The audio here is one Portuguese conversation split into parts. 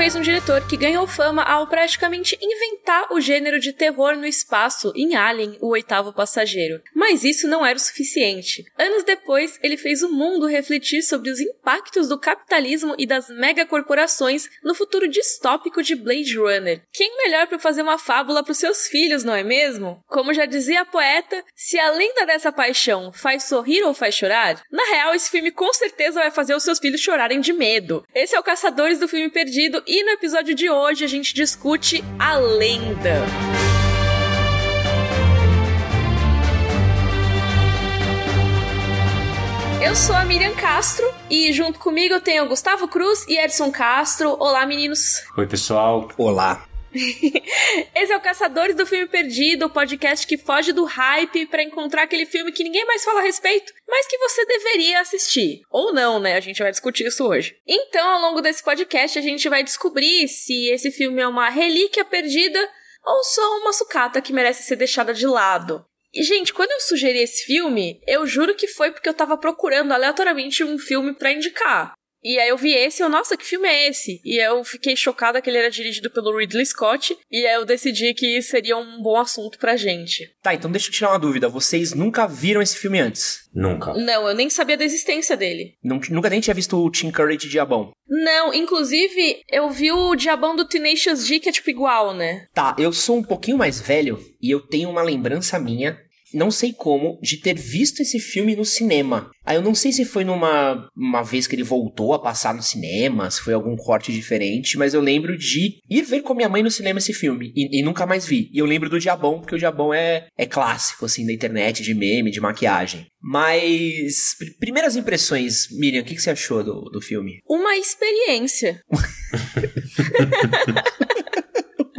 vez um diretor que ganhou fama ao praticamente inventar o gênero de terror no espaço em Alien, o oitavo passageiro. Mas isso não era o suficiente. Anos depois, ele fez o mundo refletir sobre os impactos do capitalismo e das megacorporações no futuro distópico de Blade Runner. Quem melhor para fazer uma fábula para os seus filhos, não é mesmo? Como já dizia a poeta, se a lenda dessa paixão faz sorrir ou faz chorar, na real esse filme com certeza vai fazer os seus filhos chorarem de medo. Esse é o Caçadores do Filme Perdido e no episódio de hoje a gente discute a lenda. Eu sou a Miriam Castro e junto comigo eu tenho Gustavo Cruz e Edson Castro. Olá, meninos. Oi, pessoal. Olá. Esse é o Caçadores do Filme Perdido, o podcast que foge do hype para encontrar aquele filme que ninguém mais fala a respeito, mas que você deveria assistir. Ou não, né? A gente vai discutir isso hoje. Então, ao longo desse podcast, a gente vai descobrir se esse filme é uma relíquia perdida ou só uma sucata que merece ser deixada de lado. E, gente, quando eu sugeri esse filme, eu juro que foi porque eu tava procurando aleatoriamente um filme para indicar. E aí eu vi esse e eu, nossa, que filme é esse? E eu fiquei chocada que ele era dirigido pelo Ridley Scott. E aí eu decidi que seria um bom assunto pra gente. Tá, então deixa eu tirar uma dúvida. Vocês nunca viram esse filme antes? Nunca. Não, eu nem sabia da existência dele. Nunca nem tinha visto o Tim Curry de Diabão? Não, inclusive eu vi o Diabão do Tenacious D, que é tipo igual, né? Tá, eu sou um pouquinho mais velho e eu tenho uma lembrança minha não sei como, de ter visto esse filme no cinema. Aí eu não sei se foi numa uma vez que ele voltou a passar no cinema, se foi algum corte diferente, mas eu lembro de ir ver com minha mãe no cinema esse filme e, e nunca mais vi. E eu lembro do Diabão, porque o Diabão é, é clássico, assim, da internet, de meme, de maquiagem. Mas, pr primeiras impressões, Miriam, o que, que você achou do, do filme? Uma experiência.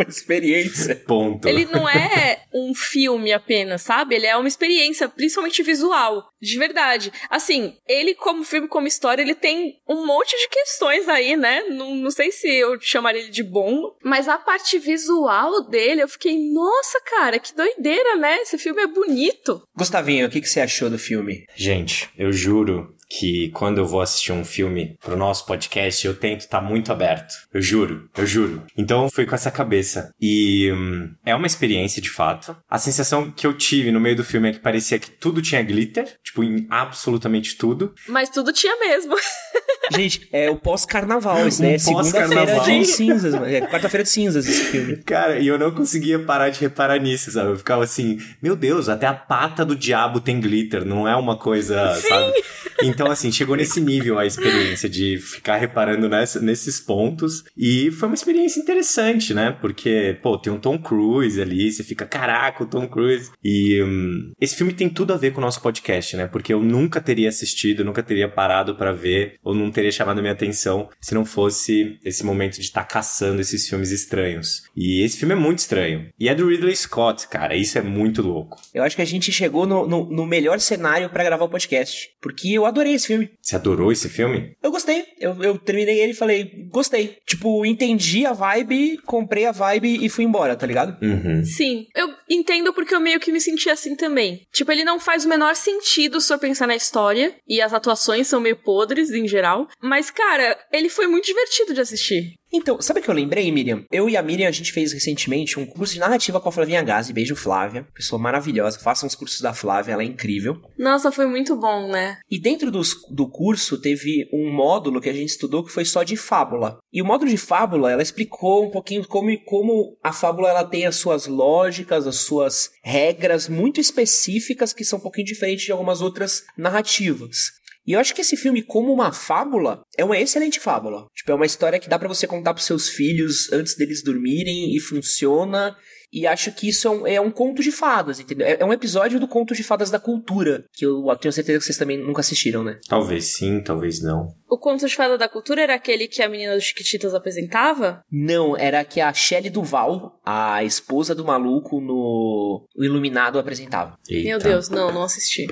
uma experiência. Ponto. Ele não é um filme apenas, sabe? Ele é uma experiência, principalmente visual. De verdade. Assim, ele, como filme, como história, ele tem um monte de questões aí, né? Não, não sei se eu chamaria ele de bom, mas a parte visual dele, eu fiquei, nossa, cara, que doideira, né? Esse filme é bonito. Gustavinho, o que, que você achou do filme? Gente, eu juro que quando eu vou assistir um filme pro nosso podcast, eu tento estar tá muito aberto. Eu juro, eu juro. Então fui com essa cabeça. E hum, é uma experiência de fato. A sensação que eu tive no meio do filme é que parecia que tudo tinha glitter, tipo, em absolutamente tudo. Mas tudo tinha mesmo. Gente, é o pós-carnaval, isso, né? Um Segunda-feira pós-carnaval. de cinzas, mano. É quarta-feira de cinzas esse filme. Cara, e eu não conseguia parar de reparar nisso, sabe? Eu ficava assim, meu Deus, até a pata do diabo tem glitter, não é uma coisa, Sim. sabe? Então, assim, chegou nesse nível a experiência de ficar reparando nessa, nesses pontos. E foi uma experiência interessante, né? Porque, pô, tem um Tom Cruise ali, você fica, caraca, o Tom Cruise. E hum, esse filme tem tudo a ver com o nosso podcast, né? Porque eu nunca teria assistido, nunca teria parado pra ver, ou não teria chamado a minha atenção se não fosse esse momento de estar caçando esses filmes estranhos. E esse filme é muito estranho. E é do Ridley Scott, cara, isso é muito louco. Eu acho que a gente chegou no, no, no melhor cenário pra gravar o podcast. Porque eu adorei esse filme. Você adorou esse filme? Eu gostei. Eu, eu terminei ele e falei, gostei. Tipo, entendi a vibe, comprei a vibe e fui embora, tá ligado? Uhum. Sim, eu entendo porque eu meio que me senti assim também. Tipo, ele não faz o menor sentido se eu pensar na história, e as atuações são meio podres em geral, mas cara, ele foi muito divertido de assistir. Então, sabe o que eu lembrei, Miriam? Eu e a Miriam, a gente fez recentemente um curso de narrativa com a Flavinha Gazi. Beijo, Flávia. Pessoa maravilhosa. Façam os cursos da Flávia, ela é incrível. Nossa, foi muito bom, né? E dentro dos, do curso teve um módulo que a gente estudou que foi só de fábula. E o módulo de fábula, ela explicou um pouquinho como, como a fábula ela tem as suas lógicas, as suas regras muito específicas que são um pouquinho diferentes de algumas outras narrativas. E eu acho que esse filme, como uma fábula, é uma excelente fábula. Tipo, é uma história que dá para você contar pros seus filhos antes deles dormirem e funciona. E acho que isso é um, é um conto de fadas, entendeu? É, é um episódio do conto de fadas da cultura, que eu, tenho certeza que vocês também nunca assistiram, né? Talvez sim, talvez não. O conto de fada da cultura era aquele que a menina dos Chiquititas apresentava? Não, era que a Shelley Duval, a esposa do maluco no o Iluminado, apresentava. Eita. Meu Deus, não, não assisti.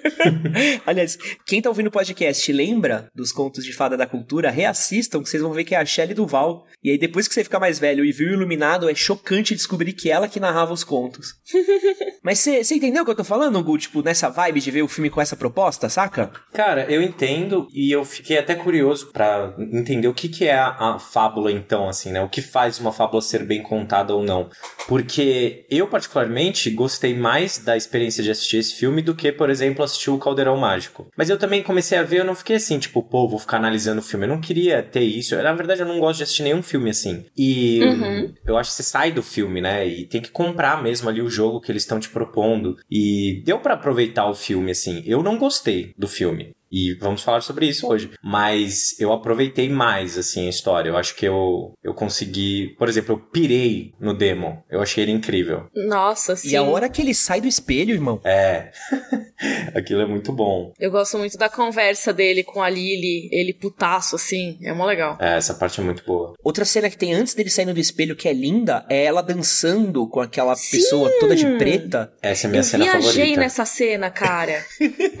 Aliás, quem tá ouvindo o podcast lembra dos contos de fada da cultura, reassistam, que vocês vão ver que é a Shelley Duval. E aí, depois que você ficar mais velho e viu o Iluminado, é chocante descobrir que ela que narrava os contos. Mas você entendeu o que eu tô falando, Gu? Tipo, nessa vibe de ver o filme com essa proposta, saca? Cara, eu entendo e eu fiquei até curioso para entender o que, que é a, a fábula, então, assim, né? O que faz uma fábula ser bem contada ou não. Porque eu, particularmente, gostei mais da experiência de assistir esse filme do que, por exemplo, assistir o Caldeirão Mágico. Mas eu também comecei a ver, eu não fiquei assim, tipo, pô, vou ficar analisando o filme. Eu não queria ter isso. Na verdade, eu não gosto de assistir nenhum filme assim. E uhum. eu acho que você sai do filme, né? E tem que comprar mesmo ali o jogo que eles estão te propondo. E deu para aproveitar o filme, assim. Eu não gostei do filme. E vamos falar sobre isso hoje. Mas eu aproveitei mais, assim, a história. Eu acho que eu, eu consegui. Por exemplo, eu pirei no demo. Eu achei ele incrível. Nossa, sim. E a hora que ele sai do espelho, irmão. É. Aquilo é muito bom. Eu gosto muito da conversa dele com a Lily, ele putaço, assim. É mó legal. É, essa parte é muito boa. Outra cena que tem antes dele saindo do espelho que é linda é ela dançando com aquela sim. pessoa toda de preta. Essa é a minha eu cena favorita. Eu viajei nessa cena, cara.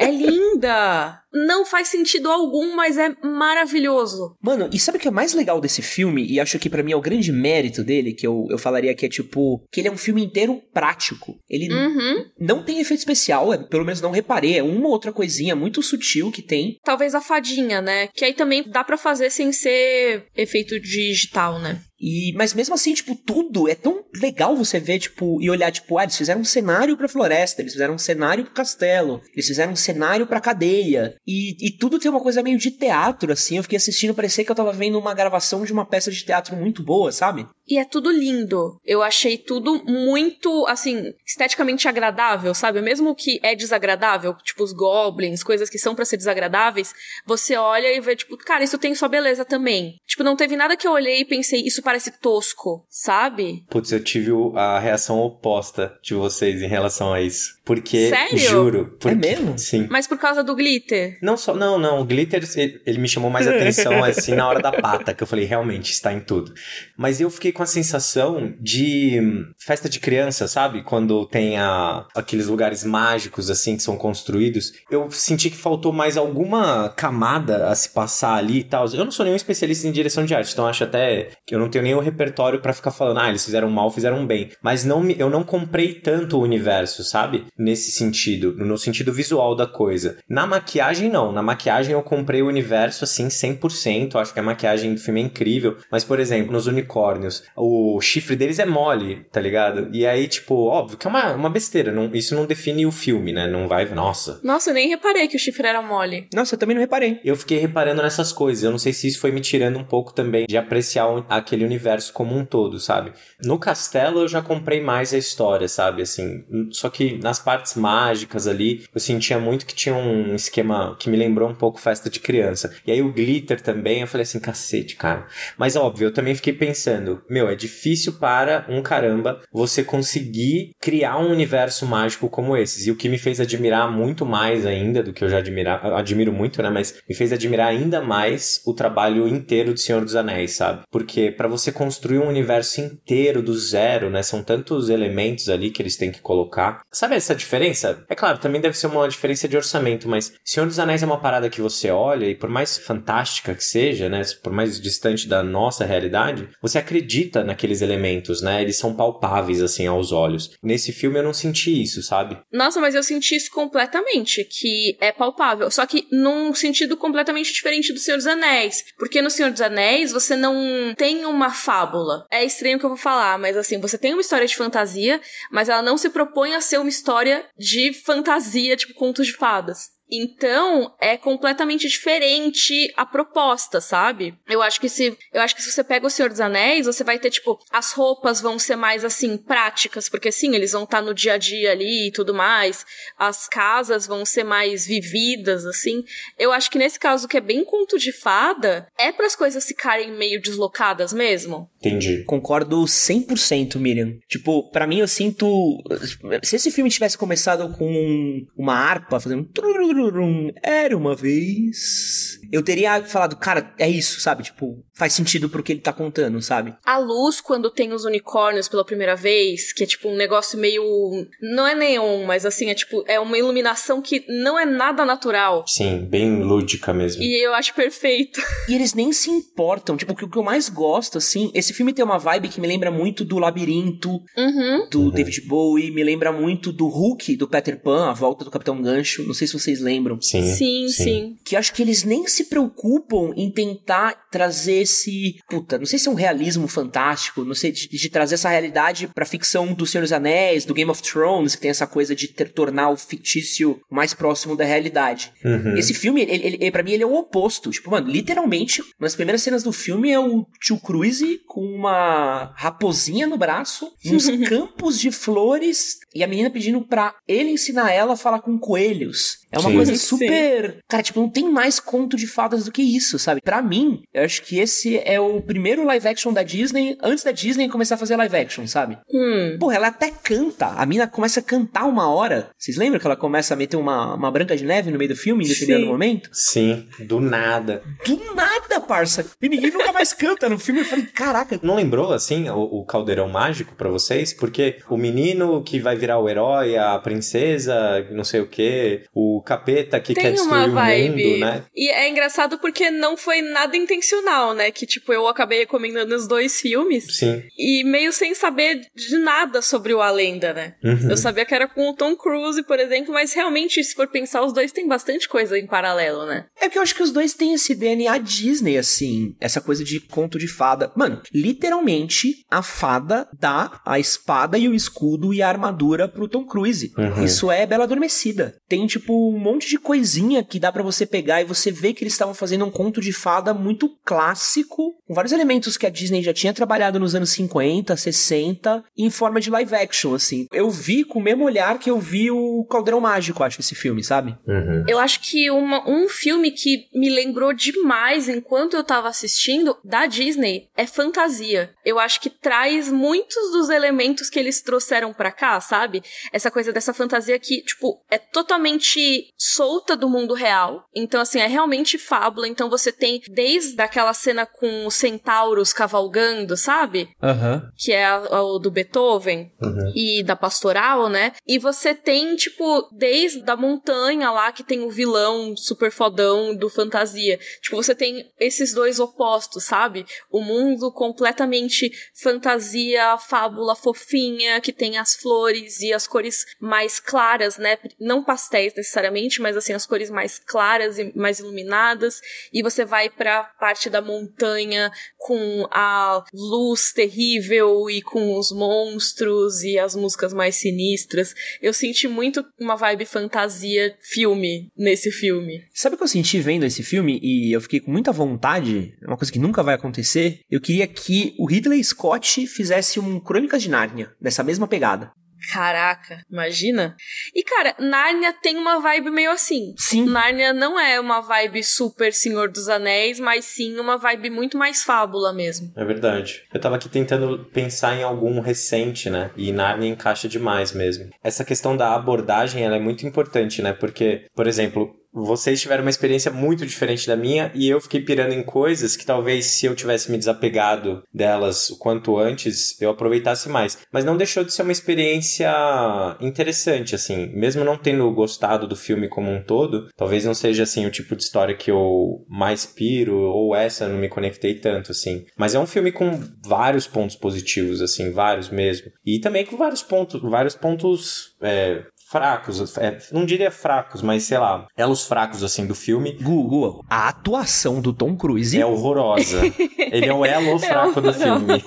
é linda! não faz sentido algum, mas é maravilhoso. Mano, e sabe o que é mais legal desse filme? E acho que para mim é o grande mérito dele, que eu, eu falaria que é tipo, que ele é um filme inteiro prático. Ele uhum. não tem efeito especial, é, pelo menos não reparei, é uma outra coisinha muito sutil que tem. Talvez a fadinha, né? Que aí também dá para fazer sem ser efeito digital, né? E, mas mesmo assim, tipo, tudo é tão legal você ver, tipo, e olhar, tipo, ah, eles fizeram um cenário pra floresta, eles fizeram um cenário pro castelo, eles fizeram um cenário pra cadeia. E, e tudo tem uma coisa meio de teatro, assim. Eu fiquei assistindo, parecia que eu tava vendo uma gravação de uma peça de teatro muito boa, sabe? E é tudo lindo. Eu achei tudo muito, assim, esteticamente agradável, sabe? Mesmo que é desagradável, tipo os goblins, coisas que são para ser desagradáveis, você olha e vê, tipo, cara, isso tem sua beleza também. Tipo, não teve nada que eu olhei e pensei, isso parece tosco, sabe? Putz, eu tive a reação oposta de vocês em relação a isso. Porque, Sério? juro. Porque, é mesmo? Sim. Mas por causa do glitter? Não só, não, não. O glitter, ele, ele me chamou mais atenção, assim, na hora da pata, que eu falei, realmente, está em tudo. Mas eu fiquei com a sensação de festa de criança, sabe? Quando tem a, aqueles lugares mágicos, assim, que são construídos. Eu senti que faltou mais alguma camada a se passar ali e tal. Eu não sou nenhum especialista em direção de arte, então acho até que eu não tenho nenhum repertório para ficar falando, ah, eles fizeram mal, fizeram bem. Mas não, eu não comprei tanto o universo, sabe? Nesse sentido, no sentido visual da coisa. Na maquiagem, não. Na maquiagem eu comprei o universo, assim, 100%. Acho que a maquiagem do filme é incrível. Mas, por exemplo, nos unicórnios, o chifre deles é mole, tá ligado? E aí, tipo, óbvio que é uma, uma besteira. Não, isso não define o filme, né? Não vai, nossa. Nossa, eu nem reparei que o chifre era mole. Nossa, eu também não reparei. Eu fiquei reparando nessas coisas. Eu não sei se isso foi me tirando um pouco também de apreciar aquele universo como um todo, sabe? No castelo eu já comprei mais a história, sabe? Assim, só que nas partes mágicas ali, eu sentia muito que tinha um esquema que me lembrou um pouco festa de criança. E aí o glitter também, eu falei assim, cacete, cara. Mas óbvio, eu também fiquei pensando, meu, é difícil para um caramba você conseguir criar um universo mágico como esses. E o que me fez admirar muito mais ainda do que eu já admirar, admiro muito, né? Mas me fez admirar ainda mais o trabalho inteiro de Senhor dos Anéis, sabe? Porque para você construir um universo inteiro do zero, né? São tantos elementos ali que eles têm que colocar. Sabe essa diferença? É claro, também deve ser uma diferença de orçamento, mas Senhor dos Anéis é uma parada que você olha e por mais fantástica que seja, né? Por mais distante da nossa realidade, você acredita naqueles elementos, né? Eles são palpáveis assim aos olhos. Nesse filme eu não senti isso, sabe? Nossa, mas eu senti isso completamente, que é palpável, só que num sentido completamente diferente do Senhor dos Anéis, porque no Senhor dos Anéis você não tem uma fábula. É estranho o que eu vou falar, mas assim, você tem uma história de fantasia, mas ela não se propõe a ser uma história de fantasia, tipo contos de fadas. Então, é completamente diferente a proposta, sabe? Eu acho que se, eu acho que se você pega o Senhor dos Anéis, você vai ter tipo, as roupas vão ser mais assim práticas, porque sim, eles vão estar tá no dia a dia ali e tudo mais. As casas vão ser mais vividas assim. Eu acho que nesse caso que é bem conto de fada, é para as coisas ficarem meio deslocadas mesmo. Entendi. Concordo 100%, Miriam. Tipo, para mim eu sinto se esse filme tivesse começado com uma harpa fazendo era uma vez. eu teria falado, cara, é isso, sabe? Tipo, faz sentido pro que ele tá contando, sabe? A luz, quando tem os unicórnios pela primeira vez, que é tipo um negócio meio. Não é neon, mas assim, é tipo, é uma iluminação que não é nada natural. Sim, bem lúdica mesmo. E eu acho perfeito. E eles nem se importam. Tipo, o que eu mais gosto, assim, esse filme tem uma vibe que me lembra muito do Labirinto, Uhum. do Uhum. David Bowie, me lembra muito do Hulk, do Peter Pan, a volta do Capitão Gancho. Não sei se vocês lembram. Sim, Sim, sim. Que acho que eles nem se preocupam em tentar trazer esse. Puta, não sei se é um realismo fantástico, não sei, de, de trazer essa realidade pra ficção do Senhor dos Anéis, do Game of Thrones, que tem essa coisa de ter- tornar o fictício mais próximo da realidade. Uhum. Esse filme, ele, ele, ele- pra mim, ele é o oposto. Tipo, mano, literalmente, nas primeiras cenas do filme é o tio Cruise com uma raposinha no braço, nos campos de flores, e a menina pedindo pra ele ensinar ela a falar com coelhos. É uma Sim. coisa Sim. super. Cara, tipo, não tem mais conto de fadas do que isso, sabe? Pra mim, eu acho que esse é o primeiro live action da Disney, antes da Disney começar a fazer live action, sabe? Hum. Porra, ela até canta. A mina começa a cantar uma hora. Vocês lembram que ela começa a meter uma, uma branca de neve no meio do filme, em determinado Sim. momento? Sim, do nada. Do nada, parça. E ninguém nunca mais canta no filme. Eu falei, caraca. Não lembrou, assim, o, o caldeirão mágico pra vocês? Porque o menino que vai virar o herói, a princesa, não sei o quê, o capeta que quer Tem destruir uma o mundo, né? E é engraçado porque não foi nada intencional, né? Que, tipo, eu acabei recomendando os dois filmes. Sim. E meio sem saber de nada sobre o A Lenda, né? Uhum. Eu sabia que era com o Tom Cruise, por exemplo, mas realmente, se for pensar, os dois têm bastante coisa em paralelo, né? É que eu acho que os dois têm esse DNA Disney, assim. Essa coisa de conto de fada. Mano, literalmente, a fada dá a espada e o escudo e a armadura pro Tom Cruise. Uhum. Isso é Bela Adormecida. Tem, tipo, um monte de coisinha que dá pra você pegar e você vê que eles estavam fazendo um conto de fada muito clássico, com vários elementos que a Disney já tinha trabalhado nos anos 50, 60, em forma de live action, assim. Eu vi com o mesmo olhar que eu vi o Caldeirão Mágico, acho, esse filme, sabe? Uhum. Eu acho que uma- um filme que me lembrou demais enquanto eu tava assistindo, da Disney, é Fantasia. Eu acho que traz muitos dos elementos que eles trouxeram pra cá, sabe? Essa coisa dessa fantasia que, tipo, é totalmente solta do mundo real. Então, assim, é realmente fábula. Então você tem desde aquela cena com os centauros cavalgando, sabe? Aham. que é o do Beethoven Uhum. e da pastoral, né? E você tem, tipo, desde a montanha lá que tem o vilão super fodão do fantasia. Tipo, você tem esses dois opostos, sabe? O mundo completamente fantasia, fábula fofinha, que tem as flores e as cores mais claras, né? Não pastéis necessariamente, mas assim, as cores mais claras e mais iluminadas. E você vai pra parte da montanha com a luz terrível e com os monstros e as músicas mais sinistras. Eu senti muito uma vibe fantasia filme nesse filme. Sabe o que eu senti vendo esse filme e eu fiquei com muita vontade? É uma coisa que nunca vai acontecer. Eu queria que o Ridley Scott fizesse um Crônicas de Nárnia, nessa mesma pegada. Caraca, imagina? E cara, Nárnia tem uma vibe meio assim. Sim. Nárnia não é uma vibe super Senhor dos Anéis, mas sim uma vibe muito mais fábula mesmo. É verdade. Eu tava aqui tentando pensar em algum recente, né? E Narnia encaixa demais mesmo. Essa questão da abordagem, ela é muito importante, né? Porque, por exemplo, vocês tiveram uma experiência muito diferente da minha e eu fiquei pirando em coisas que talvez se eu tivesse me desapegado delas o quanto antes, eu aproveitasse mais. Mas não deixou de ser uma experiência interessante, assim. Mesmo não tendo gostado do filme como um todo, talvez não seja, assim, o tipo de história que eu mais piro, ou essa não me conectei tanto, assim. Mas é um filme com vários pontos positivos, assim, vários mesmo. E também com vários pontos, vários pontos... é, fracos, é, não diria fracos, mas sei lá, elos fracos assim do filme Google, a atuação do Tom Cruise é horrorosa. Ele é o elo fraco do filme.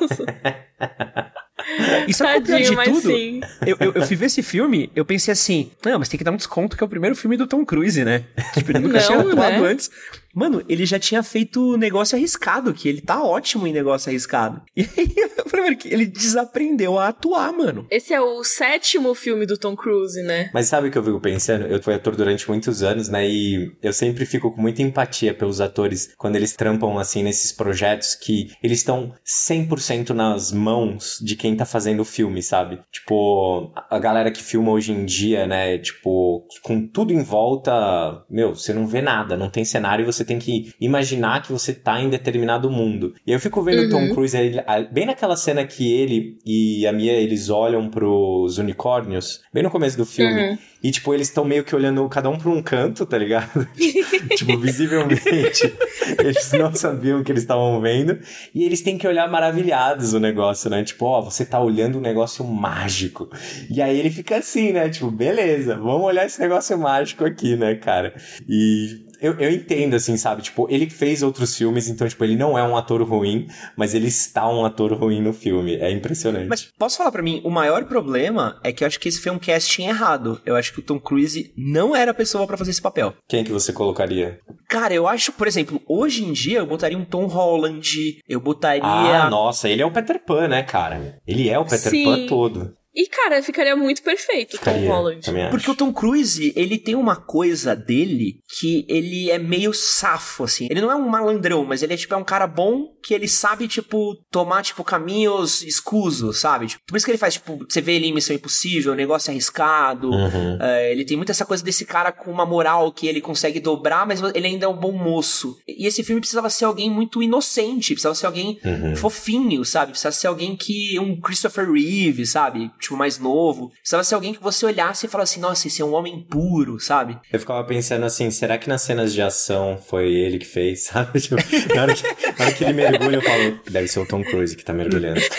E sabe o é o pior Tadinho, de mas tudo? sim. Eu, eu, eu fui ver esse filme, eu pensei assim, não, mas tem que dar um desconto que é o primeiro filme do Tom Cruise, né? Tipo, ele nunca Não, tinha atuado né? antes. Mano, ele já tinha feito negócio arriscado, que ele tá ótimo em negócio arriscado. E aí, eu falei, mano, ele desaprendeu a atuar, mano. Esse é o sétimo filme do Tom Cruise, né? Mas sabe o que eu fico pensando? Eu fui ator durante muitos anos, né? E eu sempre fico com muita empatia pelos atores quando eles trampam assim nesses projetos que eles estão 100% nas mãos de quem tá fazendo o filme, sabe? Tipo, a galera que filma hoje em dia, né? Tipo, com tudo em volta, meu, você não vê nada, não tem cenário e você tem que imaginar que você tá em determinado mundo. E eu fico vendo o Tom Uhum. Cruise, ele- bem naquela cena que ele e a Mia, eles olham pros unicórnios, bem no começo do filme, Uhum. e tipo, eles estão meio que olhando cada um pra um canto, tá ligado? tipo, visivelmente, eles não sabiam o que eles estavam vendo, e eles têm que olhar maravilhados o negócio, né? Tipo, ó, você tá olhando um negócio mágico. E aí ele fica assim, né? Tipo, beleza, vamos olhar esse negócio mágico aqui, né, cara? E eu, eu entendo, assim, sabe? Tipo, ele fez outros filmes, então, tipo, ele não é um ator ruim, mas ele está um ator ruim no filme. É impressionante. Mas posso falar pra mim, o maior problema é que eu acho que esse foi um casting errado. Eu acho que o Tom Cruise não era a pessoa pra fazer esse papel. Quem que você colocaria? Cara, eu acho, por exemplo, hoje em dia eu botaria um Tom Holland, eu botaria. Ah, nossa, ele é o Peter Pan, né, cara? Ele é o Peter Sim. Pan todo. E, cara, ficaria muito perfeito o Tom Ficaria, Holland. Porque o Tom Cruise, ele tem uma coisa dele que ele é meio safo, assim. Ele não é um malandrão, mas ele é, tipo, é um cara bom que ele sabe, tipo, tomar, tipo, caminhos escusos, sabe? Tipo, por isso que ele faz, tipo, você vê ele em Missão Impossível, negócio arriscado. Uhum. É, ele tem muito essa coisa desse cara com uma moral que ele consegue dobrar, mas ele ainda é um bom moço. E esse filme precisava ser alguém muito inocente, precisava ser alguém Uhum. fofinho, sabe? Precisava ser alguém que. um Christopher Reeve, sabe? Tipo, mais novo. Precisava ser alguém que você olhasse e falasse assim, nossa, esse é um homem puro, sabe? Eu ficava pensando assim, será que nas cenas de ação foi ele que fez, sabe? Tipo, na, hora que, na hora que ele mergulha, eu falo, deve ser o Tom Cruise que tá mergulhando. tá?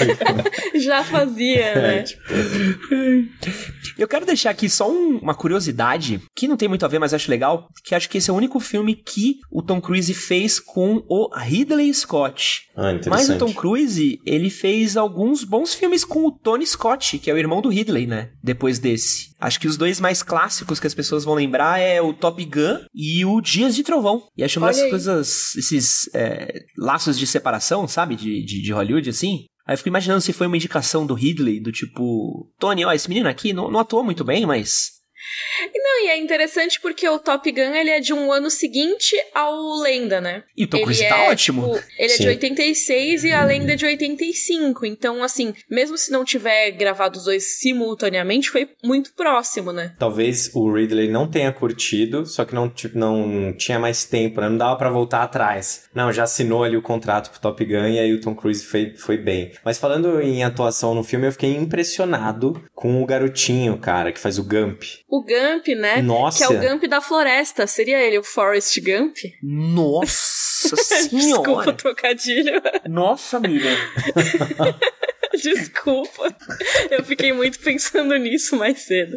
Já fazia, né? É, tipo, Eu quero deixar aqui só um- uma curiosidade, que não tem muito a ver, mas acho legal, que acho que esse é o único filme que o Tom Cruise fez com o Ridley Scott. Ah, Mas o Tom Cruise, ele fez alguns bons filmes com o Tony Scott, que é o irmão do Ridley, né? Depois desse. Acho que os dois mais clássicos que as pessoas vão lembrar é o Top Gun e o Dias de Trovão. E acho uma dessas aí. coisas, esses é, laços de separação, sabe? De, de, de Hollywood, assim. Aí eu fico imaginando se foi uma indicação do Ridley, do tipo, Tony, ó, esse menino aqui não, não atuou muito bem, mas. Não, e é interessante porque o Top Gun ele é de um ano seguinte ao Lenda, né? E o Tom Cruise é, tá ótimo. tipo, ele é Sim. de 86 e a Lenda é de 85. Então, assim, mesmo se não tiver gravado os dois simultaneamente, foi muito próximo, né? Talvez o Ridley não tenha curtido, só que não, tipo, não tinha mais tempo, né? Não dava pra voltar atrás. Não, já assinou ali o contrato pro Top Gun e aí o Tom Cruise foi, foi bem. Mas falando em atuação no filme, eu fiquei impressionado com o garotinho, cara, que faz o Gump. O Gump, né? Nossa! Que é o Gump da floresta. Seria ele o Forrest Gump? Nossa Desculpa senhora! o trocadilho. Nossa, amiga. Desculpa. Eu fiquei muito pensando nisso mais cedo.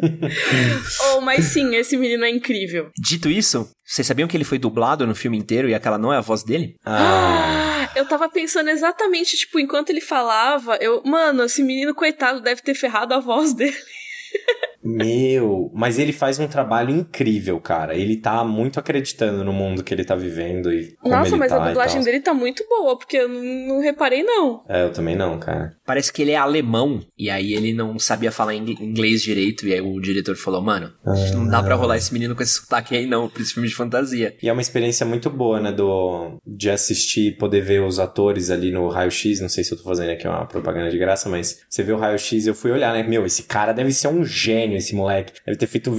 oh, mas sim, esse menino é incrível. Dito isso, vocês sabiam que ele foi dublado no filme inteiro e aquela não é a voz dele? Ah, Eu tava pensando exatamente, tipo, enquanto ele falava, eu, mano, esse menino coitado deve ter ferrado a voz dele. meu, mas ele faz um trabalho incrível, cara. Ele tá muito acreditando no mundo que ele tá vivendo e como Nossa, ele mas tá a dublagem dele tá muito boa, porque eu não, reparei, não. É, eu também não, cara. Parece que ele é alemão e aí ele não sabia falar ing- inglês direito e aí o diretor falou, mano, não dá pra rolar esse menino com esse sotaque aí não, pra esse filme de fantasia. E é uma experiência muito boa, né, do, de assistir e poder ver os atores ali no raio-x. Não sei se eu tô fazendo aqui uma propaganda de graça, mas você vê o raio-x eu fui olhar, né? Meu, esse cara deve ser um gênio, esse moleque. Deve ter feito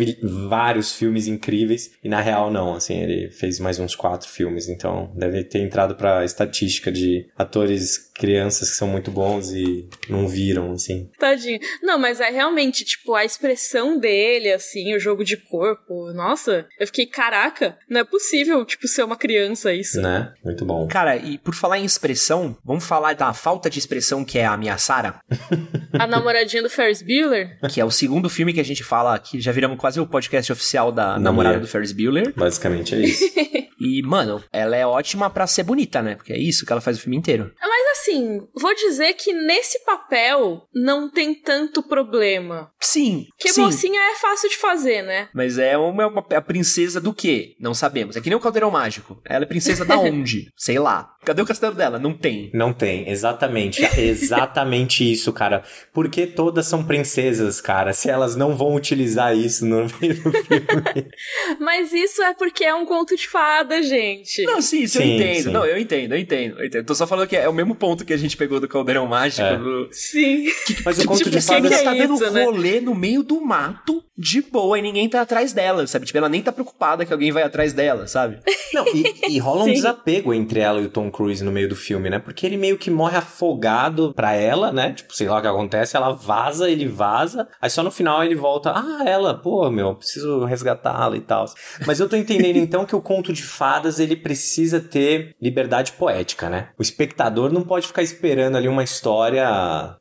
vários filmes incríveis. E na real, não, assim, ele fez mais uns quatro filmes, então deve ter entrado pra estatística de atores crianças que são muito bons e não viram, assim. Tadinho. Não, mas é realmente, tipo, a expressão dele, assim, o jogo de corpo. Nossa, eu fiquei, caraca, não é possível, tipo, ser uma criança isso. Né? Muito bom. Cara, e por falar em expressão, vamos falar da falta de expressão que é a minha Sarah, A namoradinha do Ferris Bueller? que é o segundo filme que a gente fala aqui, já viramos quase o podcast oficial da namorada Namorada. do Ferris Bueller. Basicamente é isso. E, mano, ela é ótima pra ser bonita, né? Porque é isso que ela faz o filme inteiro. Mas assim, vou dizer que nesse papel não tem tanto problema. Sim, Porque sim. mocinha é fácil de fazer, né? Mas é uma, uma- a princesa do quê? Não sabemos. É que nem o Caldeirão Mágico. Ela é princesa da onde? Sei lá. Cadê o castelo dela? Não tem. Não tem, exatamente. Exatamente isso, cara. Porque todas são princesas, cara. Se elas não vão utilizar isso no meio do filme. Mas isso é porque é um conto de fadas fada, gente. Não, sim, isso eu Sim, entendo. sim. Não, eu entendo, eu entendo, eu entendo. Tô só falando que é o mesmo ponto que a gente pegou do Caldeirão Mágico. É. do- Sim. Mas o conto Tipo, de que fadas. que Ela tá é dando isso, né? rolê no meio do mato, de boa, e ninguém tá atrás dela, sabe? Tipo, ela nem tá preocupada que alguém vai atrás dela, sabe? Não, e, e rola um Sim. desapego entre ela e o Tom Cruise no meio do filme, né? Porque ele meio que morre afogado pra ela, né? Tipo, sei lá o que acontece, ela vaza, ele vaza, aí só no final ele volta, ah, ela, pô, meu, preciso resgatá-la e tal. Mas eu tô entendendo então que o conto de fadas, ele precisa ter liberdade poética, né? O espectador não pode ficar esperando ali uma história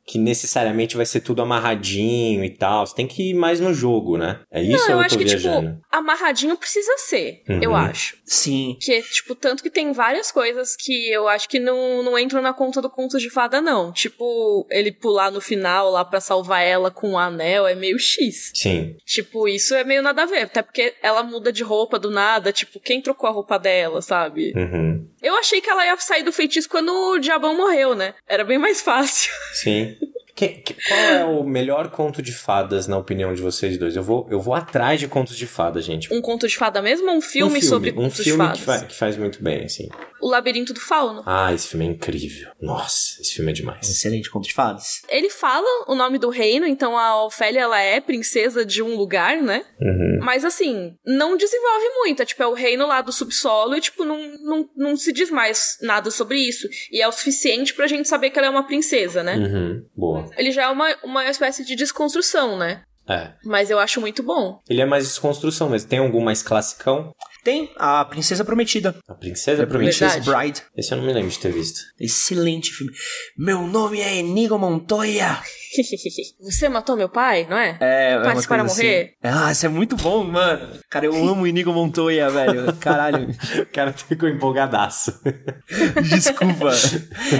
que necessariamente vai ser tudo amarradinho e tal. Você tem que ir mais no jogo, né? É isso Não, eu eu acho tô que, viajando? tipo, amarradinho precisa ser, Uhum. eu acho. Sim. Que, tipo, tanto que tem várias coisas que eu acho que não, não entram na conta do conto de fada, não. Tipo, ele pular no final lá pra salvar ela com o anel é meio X. Sim. Tipo, isso é meio nada a ver. Até porque ela muda de roupa do nada. Tipo, quem trocou a roupa dela, sabe? Uhum. Eu achei que ela ia sair do feitiço quando o diabão morreu, né? Era bem mais fácil. Sim. Que- que- qual é o melhor conto de fadas, na opinião de vocês dois? Eu vou, eu vou atrás de contos de fadas, gente. Um conto de fada mesmo ou um filme, um filme sobre um contos filme de fadas? que, fa- que faz muito bem, assim. O Labirinto do Fauno. Ah, esse filme é incrível. Nossa, esse filme é demais. Excelente conto de fadas. Ele fala o nome do reino, então a Ofélia ela é princesa de um lugar, né? Uhum. Mas assim, não desenvolve muito. É tipo, é o reino lá do subsolo e, tipo, não, não, não se diz mais nada sobre isso. E é o suficiente pra gente saber que ela é uma princesa, né? Uhum. Boa. Ele já é uma, uma espécie de desconstrução, né? É. Mas eu acho muito bom. Ele é mais desconstrução, mas tem algum mais classicão? Tem a Princesa Prometida. A Princesa The Prometida. Princess Bride. Esse eu não me lembro de ter visto. Excelente filme. Meu nome é Enigo Montoya. Você matou meu pai, não é? É, é uma Passe para coisa morrer? assim. Ah, isso é muito bom, mano. Cara, eu amo o Inigo Montoya, velho. Caralho. O cara ficou empolgadaço. Desculpa.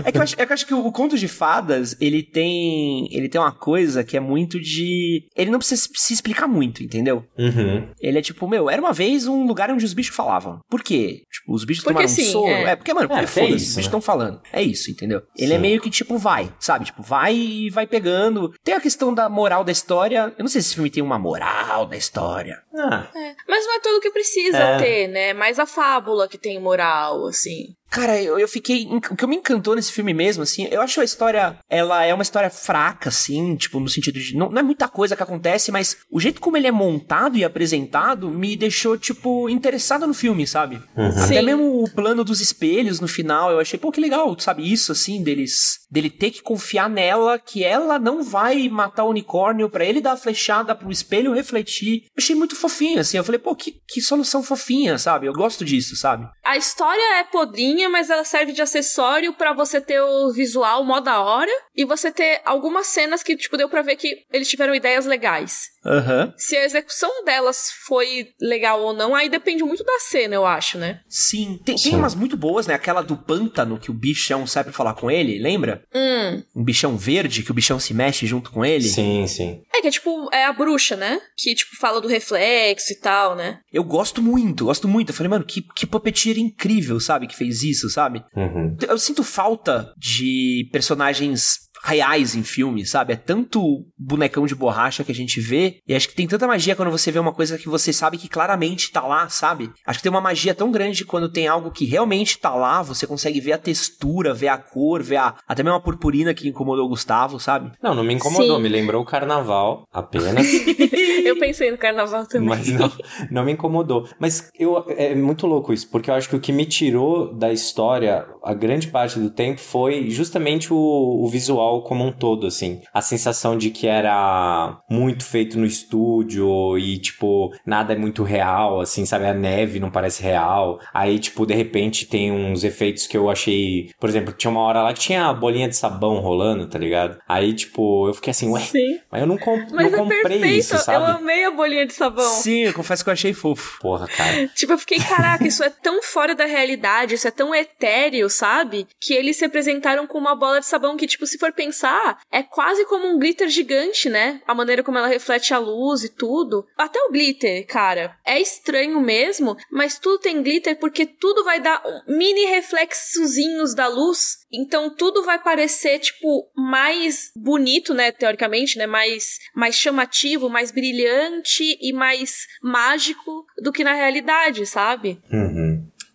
É que, eu acho, é que eu acho que o, Conto de Fadas, ele tem. Ele tem uma coisa que é muito de. Ele não precisa se explicar muito, entendeu? Uhum. Ele é tipo, meu, era uma vez um lugar onde os bichos falavam. Por quê? Tipo, os bichos Porque tomaram sim, um soro. é. É, porque, mano, porque É, foda-se, isso, os bichos né? estão falando. É isso, entendeu? Ele Sim. é meio que tipo, vai, sabe? Tipo, vai e vai pegando. Tem a questão da moral da história. Eu não sei se esse filme tem uma moral da história. Ah, É. Mas não é tudo que precisa É. ter, né? Mais a fábula que tem moral, assim. Cara, eu, eu fiquei. O que me encantou nesse filme mesmo, assim, eu acho a história. Ela é uma história fraca, assim, tipo, no sentido de. Não, não é muita coisa que acontece, mas o jeito como ele é montado e apresentado me deixou, tipo, interessado no filme, sabe? Uhum. Até mesmo o plano dos espelhos no final, eu achei, pô, que legal, sabe? Isso, assim, deles. dele ter que confiar nela, que ela não vai matar o unicórnio pra ele dar a flechada pro espelho refletir. Eu achei muito fofinho, assim. Eu falei, pô, que, que solução fofinha, sabe? Eu gosto disso, sabe? A história é podrinha, mas ela serve de acessório pra você ter o visual mó da hora e você ter algumas cenas que, tipo, deu pra ver que eles tiveram ideias legais. Aham. Se a execução delas foi legal ou não, aí depende muito da cena, eu acho, né? Sim. Tem, Sim. tem umas muito boas, né? Aquela do pântano que o bichão sai pra falar com ele, lembra? Hum. Um bichão verde que o bichão se mexe junto com ele. sim, sim. É que é tipo, é a bruxa, né? Que, tipo, fala do reflexo e tal, né? Eu gosto muito, gosto muito. Eu falei, mano, que, que puppeteer incrível, sabe? Que fez isso, sabe? Uhum. Eu sinto falta de personagens reais em filme, sabe? É tanto bonecão de borracha que a gente vê, e acho que tem tanta magia quando você vê uma coisa que você sabe que claramente tá lá, sabe? Acho que tem uma magia tão grande quando tem algo que realmente tá lá, você consegue ver a textura, ver a cor, ver a, até mesmo a purpurina que incomodou o Gustavo, sabe? Não, não me incomodou, Sim. me lembrou o carnaval apenas. eu pensei no carnaval também. Mas não, não me incomodou. Mas eu, é muito louco isso, porque eu acho que o que me tirou da história, a grande parte do tempo, foi justamente o, o visual como um todo, assim. A sensação de que era muito feito no estúdio e, tipo, nada é muito real, assim, sabe? A neve não parece real. Aí, tipo, de repente tem uns efeitos que eu achei. Por exemplo, tinha uma hora lá que tinha a bolinha de sabão rolando, tá ligado? Aí, tipo, eu fiquei assim, ué, Sim. mas eu não, comp Mas não é comprei perfeito, isso, eu sabe? amei a bolinha de sabão. Sim, eu confesso que eu achei fofo. Porra, cara. Tipo, eu fiquei, caraca, isso é tão fora da realidade, isso é tão etéreo, sabe? Que eles se apresentaram com uma bola de sabão que, tipo, se for pensar, é quase como um glitter gigante, né? A maneira como ela reflete a luz e tudo. Até o glitter, cara, é estranho mesmo, mas tudo tem glitter porque tudo vai dar mini reflexozinhos da luz. Então tudo vai parecer, tipo, mais bonito, né? Teoricamente, né? Mais, mais chamativo, mais brilhante e mais mágico do que na realidade, sabe? Uhum.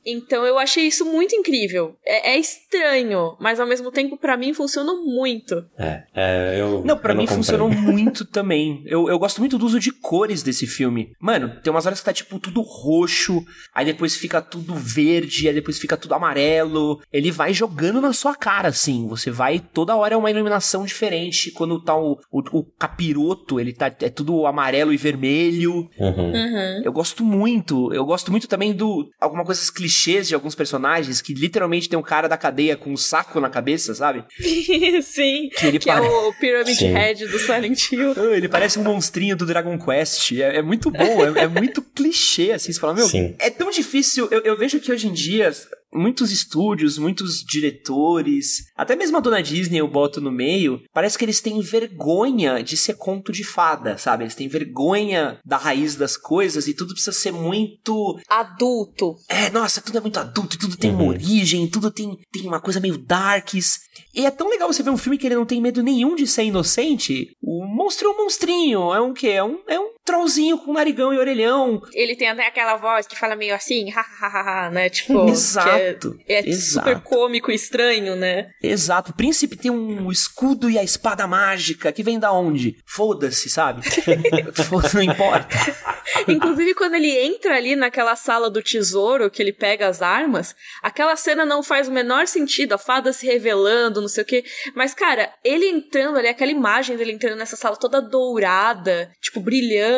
Então eu achei isso muito incrível. É, é estranho, mas ao mesmo tempo para mim funcionou muito. É, é eu. Não, para mim não funcionou muito também. Eu, eu gosto muito do uso de cores desse filme. Mano, tem umas horas que tá tipo tudo roxo, aí depois fica tudo verde, aí depois fica tudo amarelo. Ele vai jogando na sua cara, assim. Você vai, toda hora é uma iluminação diferente. Quando tá o, o, o capiroto, ele tá é tudo amarelo e vermelho. Uhum. Uhum. Eu gosto muito. Eu gosto muito também do. Algumas coisas clichês de alguns personagens que literalmente tem um cara da cadeia com um saco na cabeça, sabe? Sim. Que ele Que é pare- o Pyramid Sim. Head do Silent Hill. Ele parece um monstrinho do Dragon Quest. É, é muito bom, é, é muito clichê, assim. Você fala, meu, Sim. é tão difícil. Eu, eu vejo que hoje em dia. Muitos estúdios, muitos diretores, até mesmo a dona Disney eu boto no meio, parece que eles têm vergonha de ser conto de fada, sabe? Eles têm vergonha da raiz das coisas e tudo precisa ser muito Adulto. é, nossa, tudo é muito adulto, tudo tem Uhum. uma origem, tudo tem, tem uma coisa meio darks. E é tão legal você ver um filme que ele não tem medo nenhum de ser inocente. O monstro é um monstrinho, é um quê? É um, é um trollzinho com narigão e orelhão. Ele tem até aquela voz que fala meio assim, hahaha, né? Tipo, Exato, que é, é exato. super cômico e estranho, né? Exato, o príncipe tem um escudo e a espada mágica, que vem da onde? Foda-se, sabe? Foda- não importa. Inclusive, quando ele entra ali naquela sala do tesouro, que ele pega as armas, aquela cena não faz o menor sentido, a fada se revelando, não sei o quê. Mas, cara, ele entrando ali, aquela imagem dele entrando nessa sala toda dourada, tipo,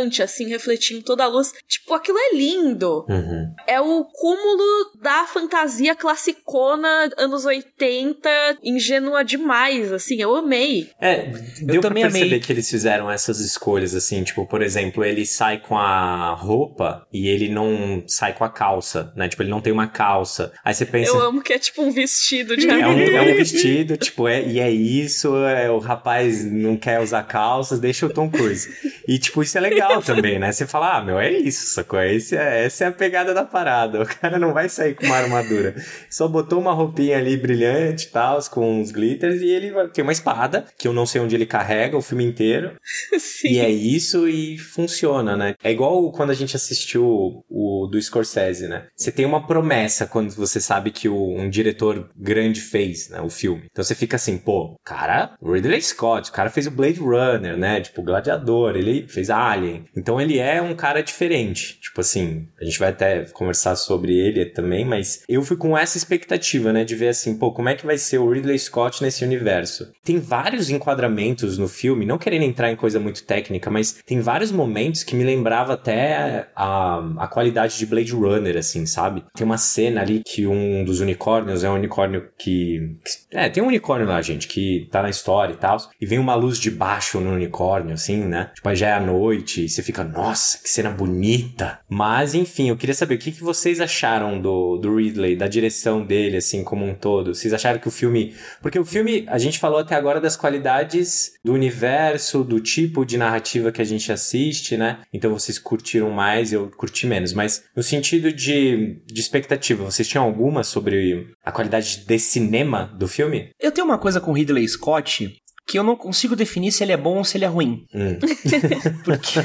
brilhante, assim, refletindo toda a luz. Tipo, aquilo é lindo. Uhum. É o cúmulo da fantasia classicona, anos 80, ingênua demais, assim, eu amei. É, deu também pra perceber amei. que eles fizeram essas escolhas, assim, tipo, por exemplo, ele sai com a roupa e ele não sai com a calça, né? Tipo, ele não tem uma calça. Aí você pensa. Eu amo que é tipo um vestido de É um, é um vestido, tipo, é, e é isso, é, o rapaz não quer usar calças, deixa o Tom Cruise. E, tipo, isso é legal também, né? Você fala, ah, meu, é isso, sacou? Esse é, essa é a pegada da parada. O cara não vai sair com uma armadura. Só botou uma roupinha ali brilhante e tal, com uns glitters, e ele tem uma espada, que eu não sei onde ele carrega o filme inteiro. Sim. E é isso e funciona, né? É igual quando a gente assistiu o do Scorsese, né? Você tem uma promessa quando você sabe que o- um diretor grande fez, né? O filme. Então você fica assim, pô, cara, Ridley Scott, o cara fez o Blade Runner, né? Tipo, Gladiador, ele fez Alien. Então ele é um cara diferente. Tipo assim, a gente vai até conversar sobre ele também, mas eu fui com essa expectativa, né? De ver assim, pô, como é que vai ser o Ridley Scott nesse universo? Tem vários enquadramentos no filme, não querendo entrar em coisa muito técnica, mas tem vários momentos que me lembrava até a, a qualidade de Blade Runner, assim, sabe? Tem uma cena ali que um dos unicórnios é um unicórnio que. que- é, tem um unicórnio lá, gente, que tá na história e tal. E vem uma luz de baixo no unicórnio, assim, né? Tipo, já é a noite e você fica, nossa, que cena bonita. Mas, enfim, eu queria saber o que, que vocês acharam do, do Ridley, da direção dele, assim, como um todo. Vocês acharam que o filme. Porque o filme, a gente falou até agora das qualidades do universo, do tipo de narrativa que a gente assiste, né? Então vocês curtiram mais, eu curti menos. Mas no sentido de, de expectativa, vocês tinham alguma sobre a qualidade de cinema do filme? Eu tenho uma coisa com Ridley Scott que eu não consigo definir se ele é bom ou se ele é ruim. Hum. Porque,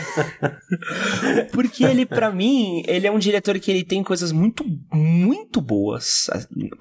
porque ele, pra mim, ele é um diretor que ele tem coisas muito, muito boas.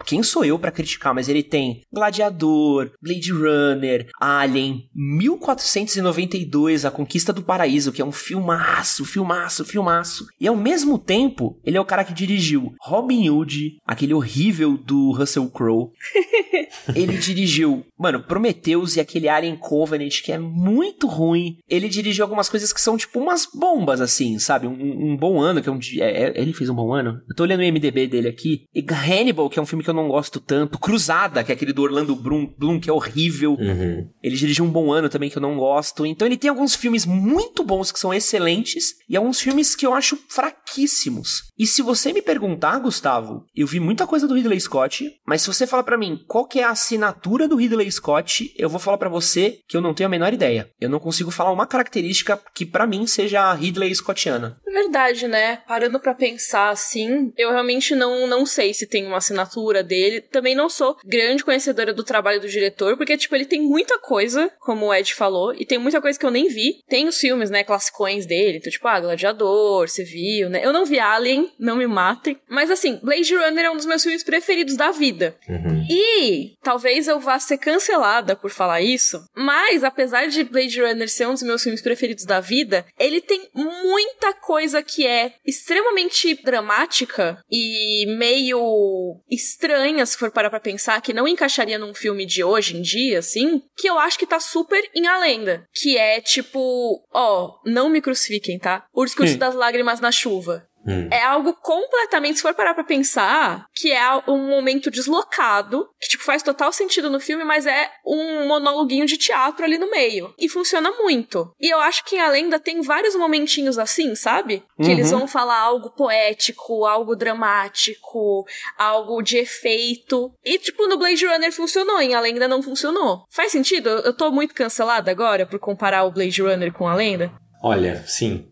Quem sou eu pra criticar? Mas ele tem Gladiador, Blade Runner, Alien, 1492, A Conquista do Paraíso, que é um filmaço, filmaço, filmaço. E ao mesmo tempo, ele é o cara que dirigiu Robin Hood, aquele horrível do Russell Crowe. Ele dirigiu, mano, Prometheus e aquele Alien Covenant, que é muito ruim. Ele dirigiu algumas coisas que são tipo umas bombas, assim, sabe? Um, um bom ano, que é um. É, é- ele fez um bom ano? Eu tô olhando o MDB dele aqui. E Hannibal, que é um filme que eu não gosto tanto. Cruzada, que é aquele do Orlando Bloom, Bloom que é horrível. Uhum. Ele dirigiu um bom ano também que eu não gosto. Então ele tem alguns filmes muito bons que são excelentes e alguns filmes que eu acho fraquíssimos. E se você me perguntar, Gustavo, eu vi muita coisa do Ridley Scott, mas se você falar pra mim qual que é a assinatura do Ridley Scott, eu vou falar pra você você que eu não tenho a menor ideia. Eu não consigo falar uma característica que para mim seja a Ridley Scottiana. É verdade, né? Parando para pensar assim, eu realmente não, não sei se tem uma assinatura dele. Também não sou grande conhecedora do trabalho do diretor, porque, tipo, ele tem muita coisa, como o Ed falou, e tem muita coisa que eu nem vi. Tem os filmes, né, classicões dele, então, tipo, ah, Gladiador, você viu, né? Eu não vi Alien, não me matem. Mas, assim, Blade Runner é um dos meus filmes preferidos da vida. Uhum. E talvez eu vá ser cancelada por falar isso, mas apesar de Blade Runner ser um dos meus filmes preferidos da vida, ele tem muita coisa que é extremamente dramática e meio estranha, se for parar pra pensar, que não encaixaria num filme de hoje em dia, assim, que eu acho que tá super em A Lenda. Que é tipo, ó, não me crucifiquem, tá? O discurso Hum. das lágrimas na chuva. Hum. É algo completamente, se for parar pra pensar, que é um momento deslocado, que, tipo, faz total sentido no filme, mas é um monóloguinho de teatro ali no meio. E funciona muito. E eu acho que em A Lenda tem vários momentinhos assim, sabe? Que Uhum. eles vão falar algo poético, algo dramático, algo de efeito. E, tipo, no Blade Runner funcionou, em A Lenda não funcionou. Faz sentido? Eu eu tô muito cancelada agora por comparar o Blade Runner com A Lenda? Olha, sim.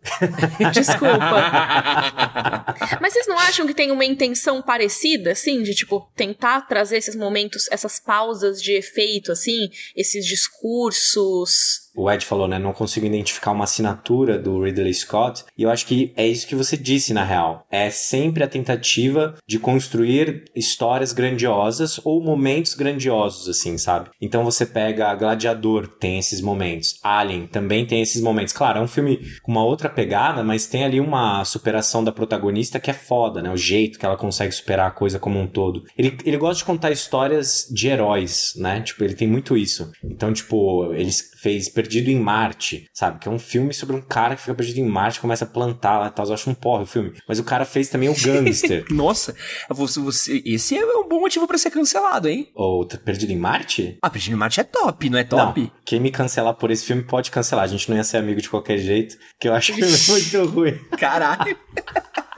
Desculpa. Mas vocês não acham que tem uma intenção parecida, assim, de tipo tentar trazer esses momentos, essas pausas de efeito, assim, esses discursos? O Ed falou, né? Não consigo identificar uma assinatura do Ridley Scott. E eu acho que é isso que você disse, na real. É sempre a tentativa de construir histórias grandiosas ou momentos grandiosos, assim, sabe? Então você pega Gladiador, tem esses momentos. Alien também tem esses momentos. Claro, é um filme com uma outra pegada, mas tem ali uma superação da protagonista que é foda, né? O jeito que ela consegue superar a coisa como um todo. Ele, ele gosta de contar histórias de heróis, né? Tipo, ele tem muito isso. Então, tipo, ele fez Perdido em Marte, sabe? Que é um filme sobre um cara que fica perdido em Marte, começa a plantar lá e tal. Eu acho um porra o filme. Mas o cara fez também o Gangster. Nossa, você, você- esse é um bom motivo pra ser cancelado, hein? Ou tá Perdido em Marte? Ah, Perdido em Marte é top, não é top? Não, quem me cancelar por esse filme pode cancelar. A gente não ia ser amigo de qualquer jeito, que eu acho que é muito ruim. Caralho.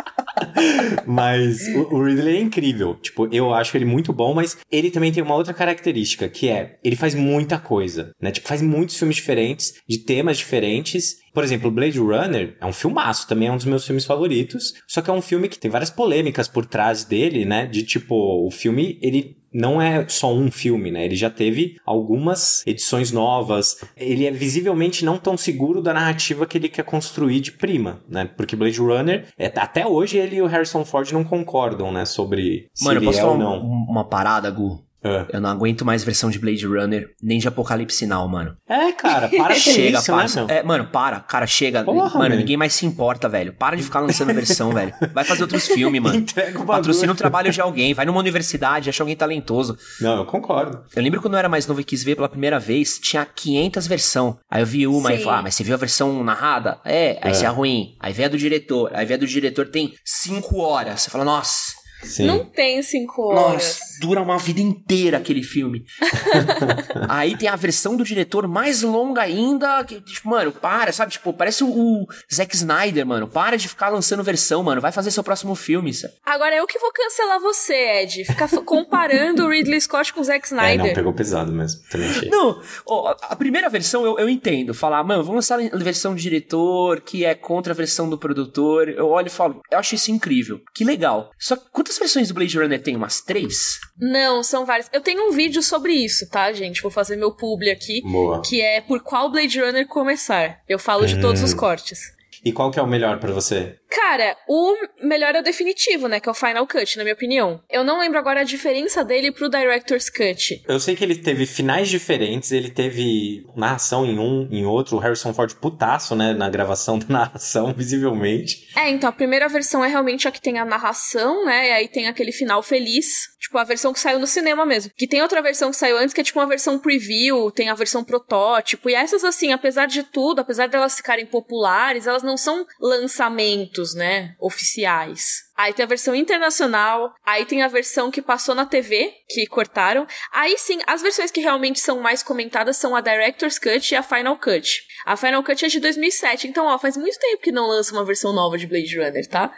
Mas o, o Ridley é incrível. Tipo, eu acho ele muito bom, mas ele também tem uma outra característica, que é, ele faz muita coisa, né? Tipo, faz muitos filmes diferentes, de temas diferentes. Por exemplo, Blade Runner é um filmaço, também é um dos meus filmes favoritos. Só que é um filme que tem várias polêmicas por trás dele, né? De tipo, o filme, ele não é só um filme, né? Ele já teve algumas edições novas. Ele é visivelmente não tão seguro da narrativa que ele quer construir de prima, né? Porque Blade Runner, é, até hoje ele e o Harrison Ford não concordam, né? Sobre se Mano, ele é ou não. uma parada, Gu? É. Eu não aguento mais versão de Blade Runner, nem de Apocalipse Now, mano. É, cara, para Chega, isso, né, passa. meu? É, mano, para, cara, chega. Porra, mano, ninguém mais se importa, velho. Para de ficar lançando versão, velho. Vai fazer outros filmes, mano. Entrega o. Patrocina o trabalho de alguém, vai numa universidade, acha alguém talentoso. Não, eu concordo. Eu lembro quando eu era mais novo e quis ver pela primeira vez, tinha 500 versão. Aí eu vi uma e Sim. falei, ah, mas você viu a versão narrada? É, aí É. você é ruim. Aí vem a do diretor. Aí vem a do diretor, tem 5 horas. Você fala, nossa, Sim. Não tem cinco horas. nossa, dura uma vida inteira aquele filme. aí tem a versão do diretor mais longa ainda. Que, tipo, mano, para, sabe? Tipo, parece o, o Zack Snyder, mano. Para de ficar lançando versão, mano. Vai fazer seu próximo filme, sabe? Agora eu que vou cancelar você, Ed. Ficar comparando o Ridley Scott com o Zack É, não, Snyder. pegou pesado mesmo. Também achei. Não, ó, a- a primeira versão eu, eu entendo. Falar, mano, vamos lançar a versão do diretor, que é contra a versão do produtor. Eu olho e falo, eu acho isso incrível. Que legal. Só que quantas versões do Blade Runner tem? Umas três? Não, são vários. Eu tenho um vídeo sobre isso, tá, gente? Vou fazer meu publi aqui. Boa. Que é por qual Blade Runner começar. Eu falo de todos Hum. os cortes. E qual que é o melhor pra você? Cara, o melhor é o definitivo, né? Que é o Final Cut, na minha opinião. Eu não lembro agora a diferença dele pro Director's Cut. Eu sei que ele teve finais diferentes, ele teve narração em um, em outro, o Harrison Ford putaço, né, na gravação da narração, visivelmente. É, então a primeira versão é realmente a que tem a narração, né? E aí tem aquele final feliz. Tipo, a versão que saiu no cinema mesmo. Que tem outra versão que saiu antes, que é tipo uma versão preview, tem a versão protótipo. E essas, assim, apesar de tudo, apesar delas ficarem populares, elas não são lançamentos, né? Oficiais. Aí tem a versão internacional, aí tem a versão que passou na TV, que cortaram. Aí sim, as versões que realmente são mais comentadas são a Director's Cut e a Final Cut. A Final Cut é de 2007, então, ó, faz muito tempo que não lança uma versão nova de Blade Runner, tá?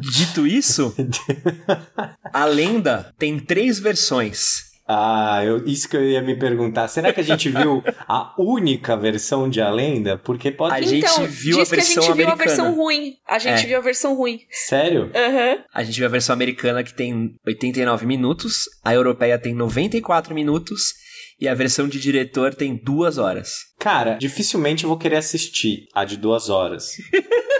Dito isso, a lenda tem três versões. Ah, eu, isso que eu ia me perguntar. Será que a gente viu a única versão de A Lenda? Porque pode. A gente então, viu a diz que a versão gente viu a americana. versão ruim. A gente É. viu a versão ruim. Sério? Aham. A gente viu a versão americana que tem 89 minutos, a europeia tem 94 minutos e a versão de diretor tem duas horas. Cara, dificilmente eu vou querer assistir a de duas horas.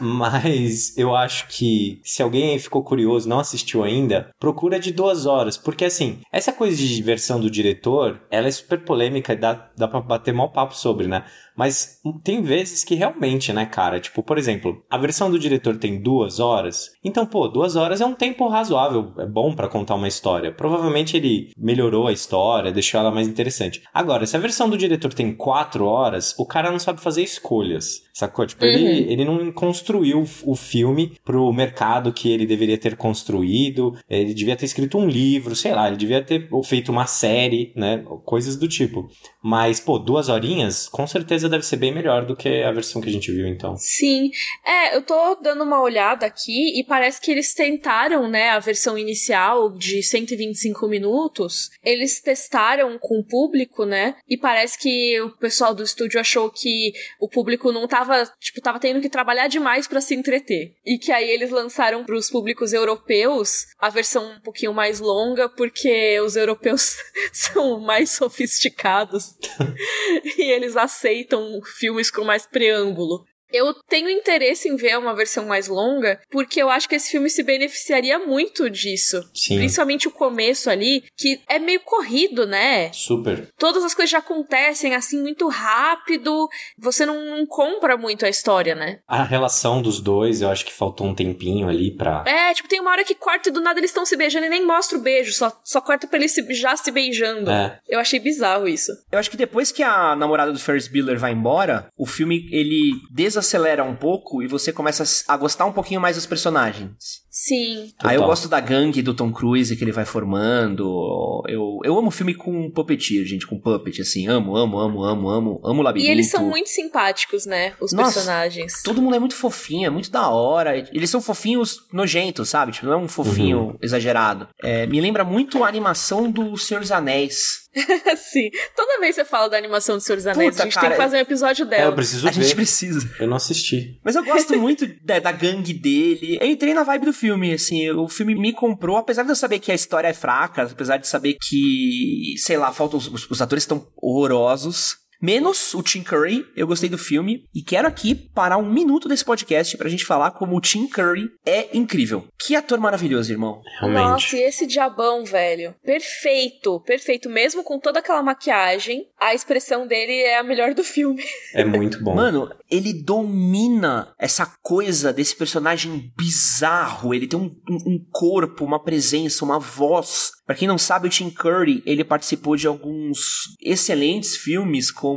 Mas eu acho que se alguém ficou curioso, não assistiu ainda, procura de duas horas. Porque assim, essa coisa de diversão do diretor, ela é super polêmica e dá, dá pra bater mal papo sobre, né? Mas tem vezes que realmente, né, cara? Tipo, por exemplo, a versão do diretor tem duas horas. Então, pô, duas horas é um tempo razoável. É bom pra contar uma história. Provavelmente ele melhorou a história, deixou ela mais interessante. Agora, se a versão do diretor tem quatro horas, o cara não sabe fazer escolhas. Sacou? Tipo, ele, ele não construiu o filme pro mercado que ele deveria ter construído. Ele devia ter escrito um livro, sei lá, ele devia ter feito uma série, né? Coisas do tipo. Mas, pô, duas horinhas, com certeza deve ser bem melhor do que a versão que a gente viu, então. Sim. É, eu tô dando uma olhada aqui e parece que eles tentaram, né, a versão inicial de 125 minutos. Eles testaram com o público, né? E parece que o pessoal do estúdio achou que o público não tava, tipo, tava tendo que trabalhar demais pra se entreter. E que aí eles lançaram pros públicos europeus a versão um pouquinho mais longa, porque os europeus são mais sofisticados e eles aceitam filmes com mais preâmbulo. Eu tenho interesse em ver uma versão mais longa, porque eu acho que esse filme se beneficiaria muito disso. Sim. Principalmente o começo ali, que é meio corrido, né? Super. Todas as coisas já acontecem assim muito rápido, você não, não compra muito a história, né? A relação dos dois, eu acho que faltou um tempinho ali pra. É, tipo, tem uma hora que corta e do nada eles estão se beijando e nem mostra o beijo, só, só corta pra eles se- já se beijando. É. Eu achei bizarro isso. Eu acho que depois que a namorada do Ferris Bueller vai embora, o filme ele desacelera um pouco e você começa a gostar um pouquinho mais dos personagens. Sim. Aí eu Total. gosto da gangue do Tom Cruise que ele vai formando. Eu, eu amo filme com puppeteer, gente, com puppet, assim. Amo, amo, amo, amo, amo. Amo o E labirinto. eles são muito simpáticos, né? Os Nossa, personagens. Todo mundo é muito fofinho, é muito da hora. Eles são fofinhos nojentos, sabe? Tipo, não é um fofinho Uhum. exagerado. É, me lembra muito a animação do Senhor dos Anéis. Sim. Toda vez que você fala da animação do Senhor dos Anéis, Puta, a gente cara, tem que fazer um episódio É, eu dela. preciso a ver. gente precisa. Eu não assisti. Mas eu gosto muito da, da gangue dele. Eu entrei na vibe do filme, assim. O filme me comprou, apesar de eu saber que a história é fraca, apesar de saber que, sei lá, faltam os, os, atores estão horrorosos. Menos o Tim Curry, eu gostei do filme e quero aqui parar um minuto desse podcast pra gente falar como o Tim Curry é incrível. Que ator maravilhoso, irmão. Realmente. Nossa, e esse diabão, velho. Perfeito, perfeito. Mesmo com toda aquela maquiagem, a expressão dele é a melhor do filme. É muito bom. Mano, ele domina essa coisa desse personagem bizarro. Ele tem um, um- corpo, uma presença, uma voz. Pra quem não sabe, o Tim Curry, ele participou de alguns excelentes filmes, como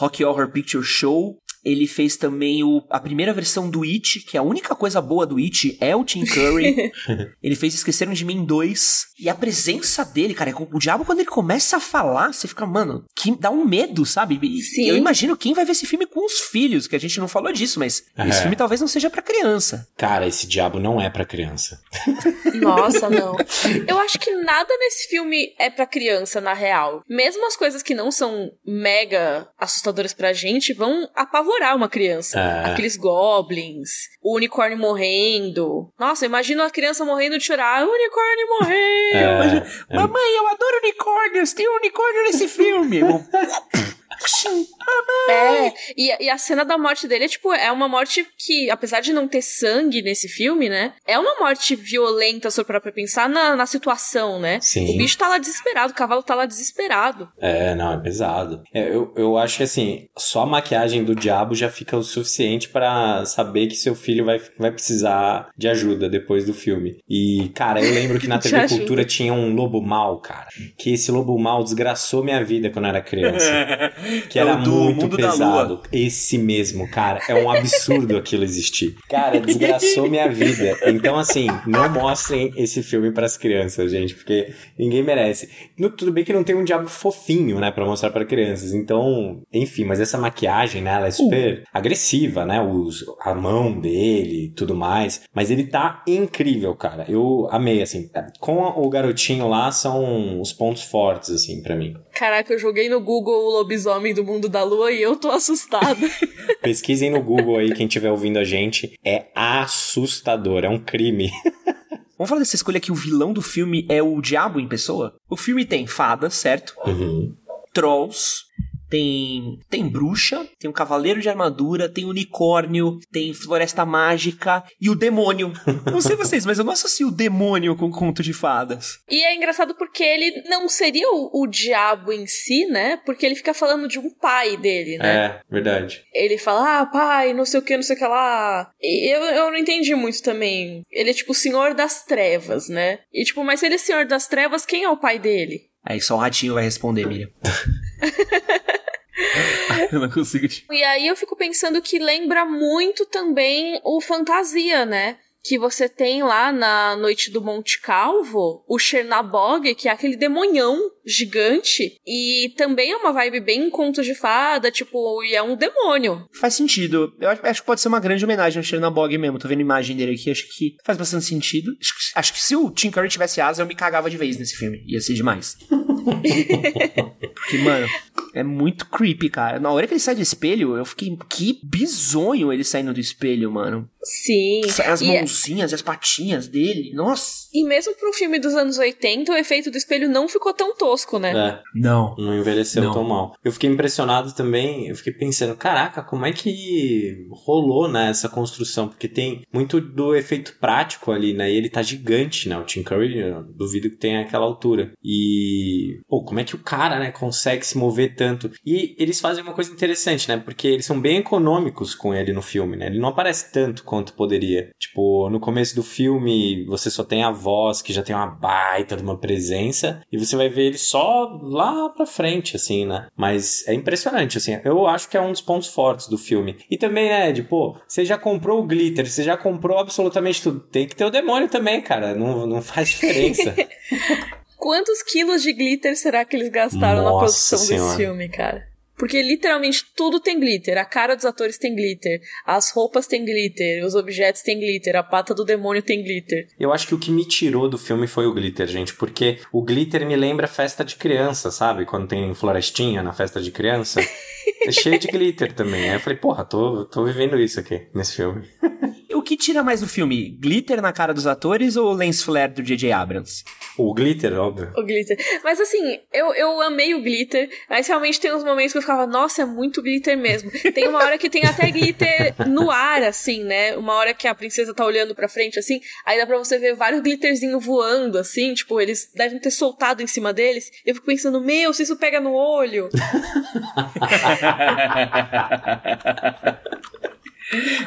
Rocky Horror Picture Show. Ele fez também o- a primeira versão do It, que a única coisa boa do It é o Tim Curry. ele fez Esqueceram de Mim 2. E a presença dele, cara, o diabo quando ele começa a falar, você fica, mano, que dá um medo, sabe? Sim. Eu imagino quem vai ver esse filme com os filhos, que a gente não falou disso, mas É. esse filme talvez não seja pra criança. Cara, esse diabo não é pra criança. Nossa, não. Eu acho que nada nesse filme é pra criança, na real. Mesmo as coisas que não são mega assustadoras pra gente vão apavorar uma criança. É. Aqueles goblins, o unicórnio morrendo. Nossa, imagina a criança morrendo de chorar. O unicórnio morreu! É, é- Mamãe, eu adoro unicórnios, tem um unicórnio nesse filme. É, e, e a cena da morte dele é tipo, é uma morte que, apesar de não ter sangue nesse filme, né? É uma morte violenta, parar pra pensar na, na situação, né? Sim. O bicho tá lá desesperado, o cavalo tá lá desesperado. É, não, é pesado. É, eu, eu acho que assim, só a maquiagem do diabo já fica o suficiente pra saber que seu filho vai, vai precisar de ajuda depois do filme. E, cara, eu lembro que na TV. Cultura tinha um lobo mal, cara. Que esse lobo mal desgraçou minha vida quando eu era criança. Que É era o Dudu muito Mundo pesado. Esse mesmo, cara. É um absurdo aquilo existir. Cara, desgraçou minha vida. Então, assim, não mostrem esse filme pras crianças, gente, porque ninguém merece. No- tudo bem que não tem um diabo fofinho, né, pra mostrar pra crianças. Então, enfim, mas essa maquiagem, né, ela é super agressiva, né? Os, a mão dele e tudo mais. Mas ele tá incrível, cara. Eu amei, assim. Com o garotinho lá são os pontos fortes, assim, pra mim. Caraca, eu joguei no Google o lobisomem do mundo da lua e eu tô assustada. Pesquisem no Google aí, quem estiver ouvindo a gente. É assustador, é um crime. Vamos falar dessa escolha que o vilão do filme é o diabo em pessoa? O filme tem fadas, certo? Uhum. Trolls, tem tem bruxa, tem um cavaleiro de armadura, tem unicórnio, tem floresta mágica e o demônio. Não sei vocês, mas eu não associo o demônio com conto de fadas. E é engraçado porque ele não seria o, o diabo em si, né? Porque ele fica falando de um pai dele, né? É, verdade. Ele fala, ah, pai, não sei o que, não sei o que lá. E eu, eu não entendi muito também. Ele é tipo o senhor das trevas, né? E tipo, mas se ele é senhor das trevas, quem é o pai dele? Aí só o ratinho vai responder, Miriam. eu não consigo. E aí eu fico pensando que lembra muito também o Fantasia, né? Que você tem lá na Noite do Monte Calvo, o Chernabog, que é aquele demonhão gigante. E também é uma vibe bem conto de fada, tipo, e é um demônio. Faz sentido. Eu acho que pode ser uma grande homenagem ao Chernabog mesmo. Tô vendo a imagem dele aqui, acho que faz bastante sentido. Acho que, acho que se o Tim Curry tivesse asa, eu me cagava de vez nesse filme. Ia ser demais. Porque, mano, é muito creepy, cara. Na hora que ele sai do espelho, eu fiquei. Que bizonho ele saindo do espelho, mano. Sim. As E, mãozinhas e as patinhas dele. Nossa. e mesmo pro filme dos anos 80, o efeito do espelho não ficou tão tosco, né? É, Não. não envelheceu Não. tão mal. Eu fiquei impressionado também, eu fiquei pensando, caraca, como é que rolou, né, essa construção? Porque tem muito do efeito prático ali, né, e ele tá gigante, né, o Tim Curry, eu duvido que tenha aquela altura. E, pô, como é que o cara, né, consegue se mover tanto? E eles fazem uma coisa interessante, né, porque eles são bem econômicos com ele no filme, né, ele não aparece tanto quanto poderia. Tipo, no começo do filme, você só tem a voz, que já tem uma baita de uma presença, e você vai ver ele só lá pra frente, assim, né? Mas é impressionante, assim. Eu acho que é um dos pontos fortes do filme. E também, né, de, pô, você já comprou o glitter, você já comprou absolutamente tudo. Tem que ter o demônio também, cara. Não, não faz diferença. Quantos quilos de glitter será que eles gastaram na Nossa produção Senhora. desse filme, cara? Porque literalmente tudo tem glitter. A cara dos atores tem glitter. As roupas têm glitter. Os objetos têm glitter. A pata do demônio tem glitter. Eu acho que o que me tirou do filme foi o glitter, gente, porque o glitter me lembra festa de criança, sabe? Quando tem florestinha na festa de criança. É cheio de glitter também. Aí eu falei, porra, tô, tô vivendo isso aqui nesse filme. O que tira mais do filme? Glitter na cara dos atores ou o lens flare do J.J. Abrams? O glitter, óbvio. O glitter. Mas assim, eu, eu amei o glitter. Mas realmente tem uns momentos que eu ficava, nossa, é muito glitter mesmo. Tem uma hora que tem até glitter no ar, assim, né? Uma hora que a princesa tá olhando pra frente, assim. Aí dá pra você ver vários glitterzinhos voando, assim. Tipo, eles devem ter soltado em cima deles. Eu fico pensando, meu, se isso pega no olho.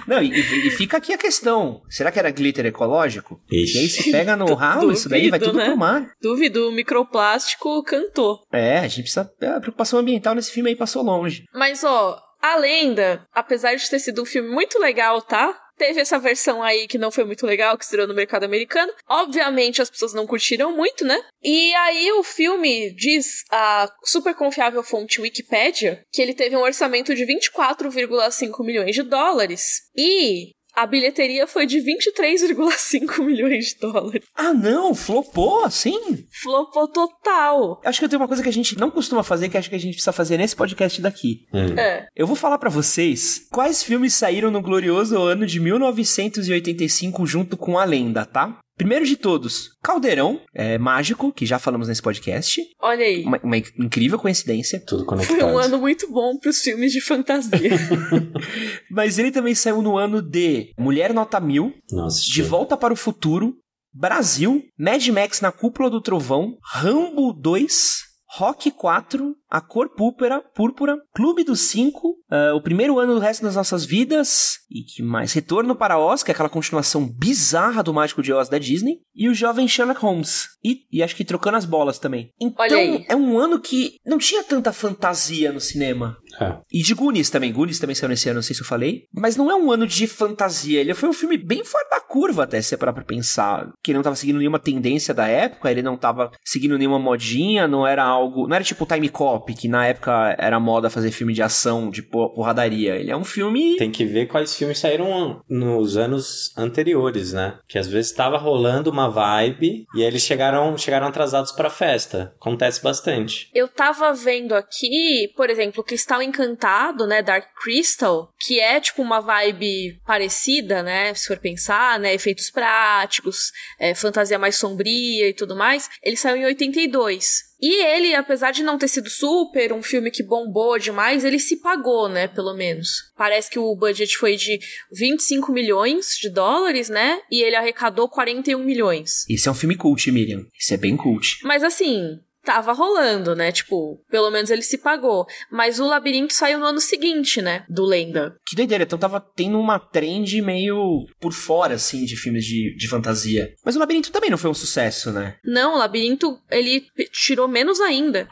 Não, e, e fica aqui a questão. Será que era glitter ecológico? Ixi. E aí se pega no ralo, isso daí vai Duvido, tudo né? pro mar. Duvido, o microplástico cantou. É, a gente precisa. A preocupação ambiental nesse filme aí passou longe. Mas, ó, a lenda, apesar de ter sido um filme muito legal, tá? Teve essa versão aí que não foi muito legal, que estreou no mercado americano. Obviamente as pessoas não curtiram muito, né? E aí o filme diz a super confiável fonte Wikipedia que ele teve um orçamento de 24,5 milhões de dólares. E a bilheteria foi de 23,5 milhões de dólares. Ah, não, flopou assim? Flopou total. Acho que eu tenho uma coisa que a gente não costuma fazer, que acho que a gente precisa fazer nesse podcast daqui. Hum. É. Eu vou falar pra vocês quais filmes saíram no glorioso ano de 1985 junto com a lenda, tá? Primeiro de todos, Caldeirão, é, mágico, que já falamos nesse podcast. Olha aí. Uma, uma incrível coincidência. Tudo Foi conectado. um ano muito bom pros filmes de fantasia. Mas ele também saiu no ano de Mulher Nota Mil, Nossa, De Volta para o Futuro, Brasil, Mad Max na Cúpula do Trovão, Rambo 2, Rock 4, A Cor Púrpura, Púrpura Clube dos Cinco, ah, O Primeiro Ano do Resto das Nossas Vidas, e que mais? Retorno para Oz, que é aquela continuação bizarra do Mágico de Oz da Disney, e o Jovem Sherlock Holmes. E, e acho que Trocando as Bolas também. Então, é um ano que não tinha tanta fantasia no cinema. É. E de Goonies também. Goonies também saiu nesse ano, não sei se eu falei. Mas não é um ano de fantasia. Ele foi um filme bem fora da curva, até, se parar pra pensar. Que ele não tava seguindo nenhuma tendência da época, ele não tava seguindo nenhuma modinha, não era algo. Não era tipo Time Cop, que na época era moda fazer filme de ação, de porradaria. Ele é um filme. Tem que ver quais filmes saíram nos anos anteriores, né? Que às vezes tava rolando uma vibe e eles chegaram, chegaram atrasados pra festa. Acontece bastante. Eu tava vendo aqui, por exemplo, Cristal Encantado, né? Dark Crystal, que é tipo uma vibe parecida, né? Se for pensar, né? Efeitos práticos, é, fantasia mais sombria e tudo mais. Ele saiu em 82. E ele, apesar de não ter sido super, um filme que bombou demais, ele se pagou, né? Pelo menos. Parece que o budget foi de 25 milhões de dólares, né? E ele arrecadou 41 milhões. Isso é um filme cult, Miriam. Isso é bem cult. Mas assim, tava rolando, né? Tipo, pelo menos ele se pagou. Mas o Labirinto saiu no ano seguinte, né? Do Lenda. Que doideira, então tava tendo uma trend meio por fora, assim, de filmes de, de fantasia. Mas o Labirinto também não foi um sucesso, né? Não, o Labirinto, ele tirou menos ainda.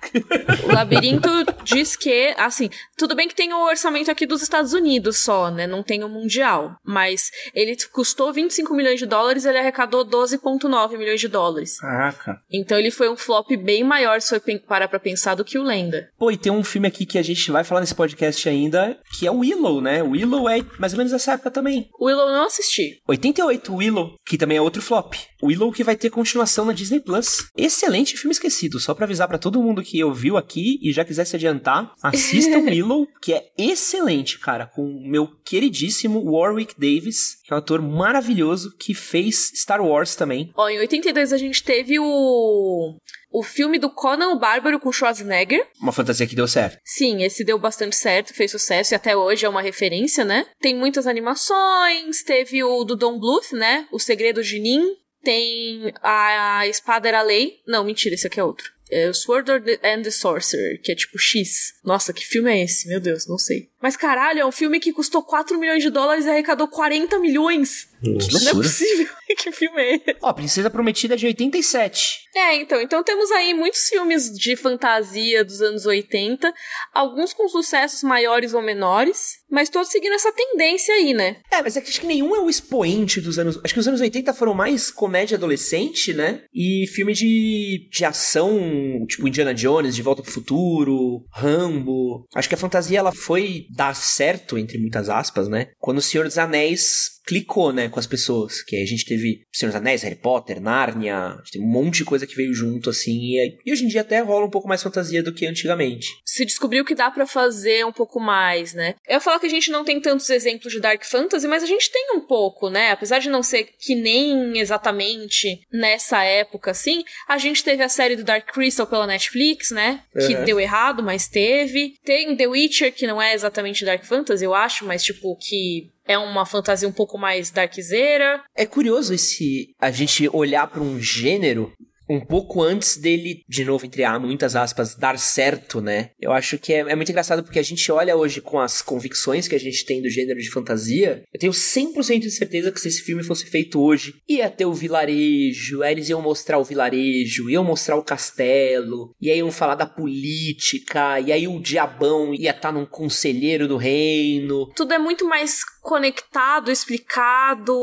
o Labirinto diz que, assim, tudo bem que tem o orçamento aqui dos Estados Unidos só, né? Não tem o mundial. Mas ele custou 25 milhões de dólares e ele arrecadou 12,9 milhões de dólares. Caraca. Então ele foi um flop bem maior maior se for parar pra pensar do que o Lenda. Pô, e tem um filme aqui que a gente vai falar nesse podcast ainda, que é o Willow, né? O Willow é mais ou menos essa época também. O Willow não assisti. 88, Willow, que também é outro flop. Willow que vai ter continuação na Disney Plus. Excelente filme esquecido, só para avisar para todo mundo que ouviu aqui e já quiser se adiantar, assista o Willow, que é excelente, cara, com o meu queridíssimo Warwick Davis, que é um ator maravilhoso que fez Star Wars também. Ó, em 82 a gente teve o o filme do Conan o Bárbaro com Schwarzenegger. Uma fantasia que deu certo. Sim, esse deu bastante certo, fez sucesso e até hoje é uma referência, né? Tem muitas animações, teve o do Don Bluth, né? O Segredo de Nin. Tem a, Espada era Lei. Não, mentira, esse aqui é outro. É o Sword and the Sorcerer, que é tipo X. Nossa, que filme é esse? Meu Deus, não sei. Mas caralho, é um filme que custou 4 milhões de dólares e arrecadou 40 milhões. Nossa. Não é possível. que filme é esse? Ó, Princesa Prometida é de 87. É, então. Então temos aí muitos filmes de fantasia dos anos 80. Alguns com sucessos maiores ou menores. Mas todos seguindo essa tendência aí, né? É, mas é que acho que nenhum é o expoente dos anos. Acho que os anos 80 foram mais comédia adolescente, né? E filme de, de ação, tipo Indiana Jones, De Volta pro Futuro, Rambo. Acho que a fantasia ela foi dar certo, entre muitas aspas, né? Quando o Senhor dos Anéis clicou, né, com as pessoas. Que aí a gente teve Senhor dos Anéis, Harry Potter, Nárnia, tem um monte de coisa que veio junto, assim. E, e, hoje em dia até rola um pouco mais fantasia do que antigamente. Se descobriu que dá para fazer um pouco mais, né? Eu falar que a gente não tem tantos exemplos de Dark Fantasy, mas a gente tem um pouco, né? Apesar de não ser que nem exatamente nessa época, assim, a gente teve a série do Dark Crystal pela Netflix, né? Que deu errado, mas teve. Tem The Witcher, que não é exatamente Dark Fantasy, eu acho, mas tipo, que é uma fantasia um pouco mais darkzeira. É curioso esse a gente olhar para um gênero um pouco antes dele, de novo, entre muitas aspas, dar certo, né? Eu acho que é, é, muito engraçado porque a gente olha hoje com as convicções que a gente tem do gênero de fantasia. Eu tenho 100% de certeza que se esse filme fosse feito hoje, ia ter o vilarejo, aí eles iam mostrar o vilarejo, iam mostrar o castelo, e aí iam falar da política, e aí o diabão ia estar tá num conselheiro do reino. Tudo é muito mais conectado, explicado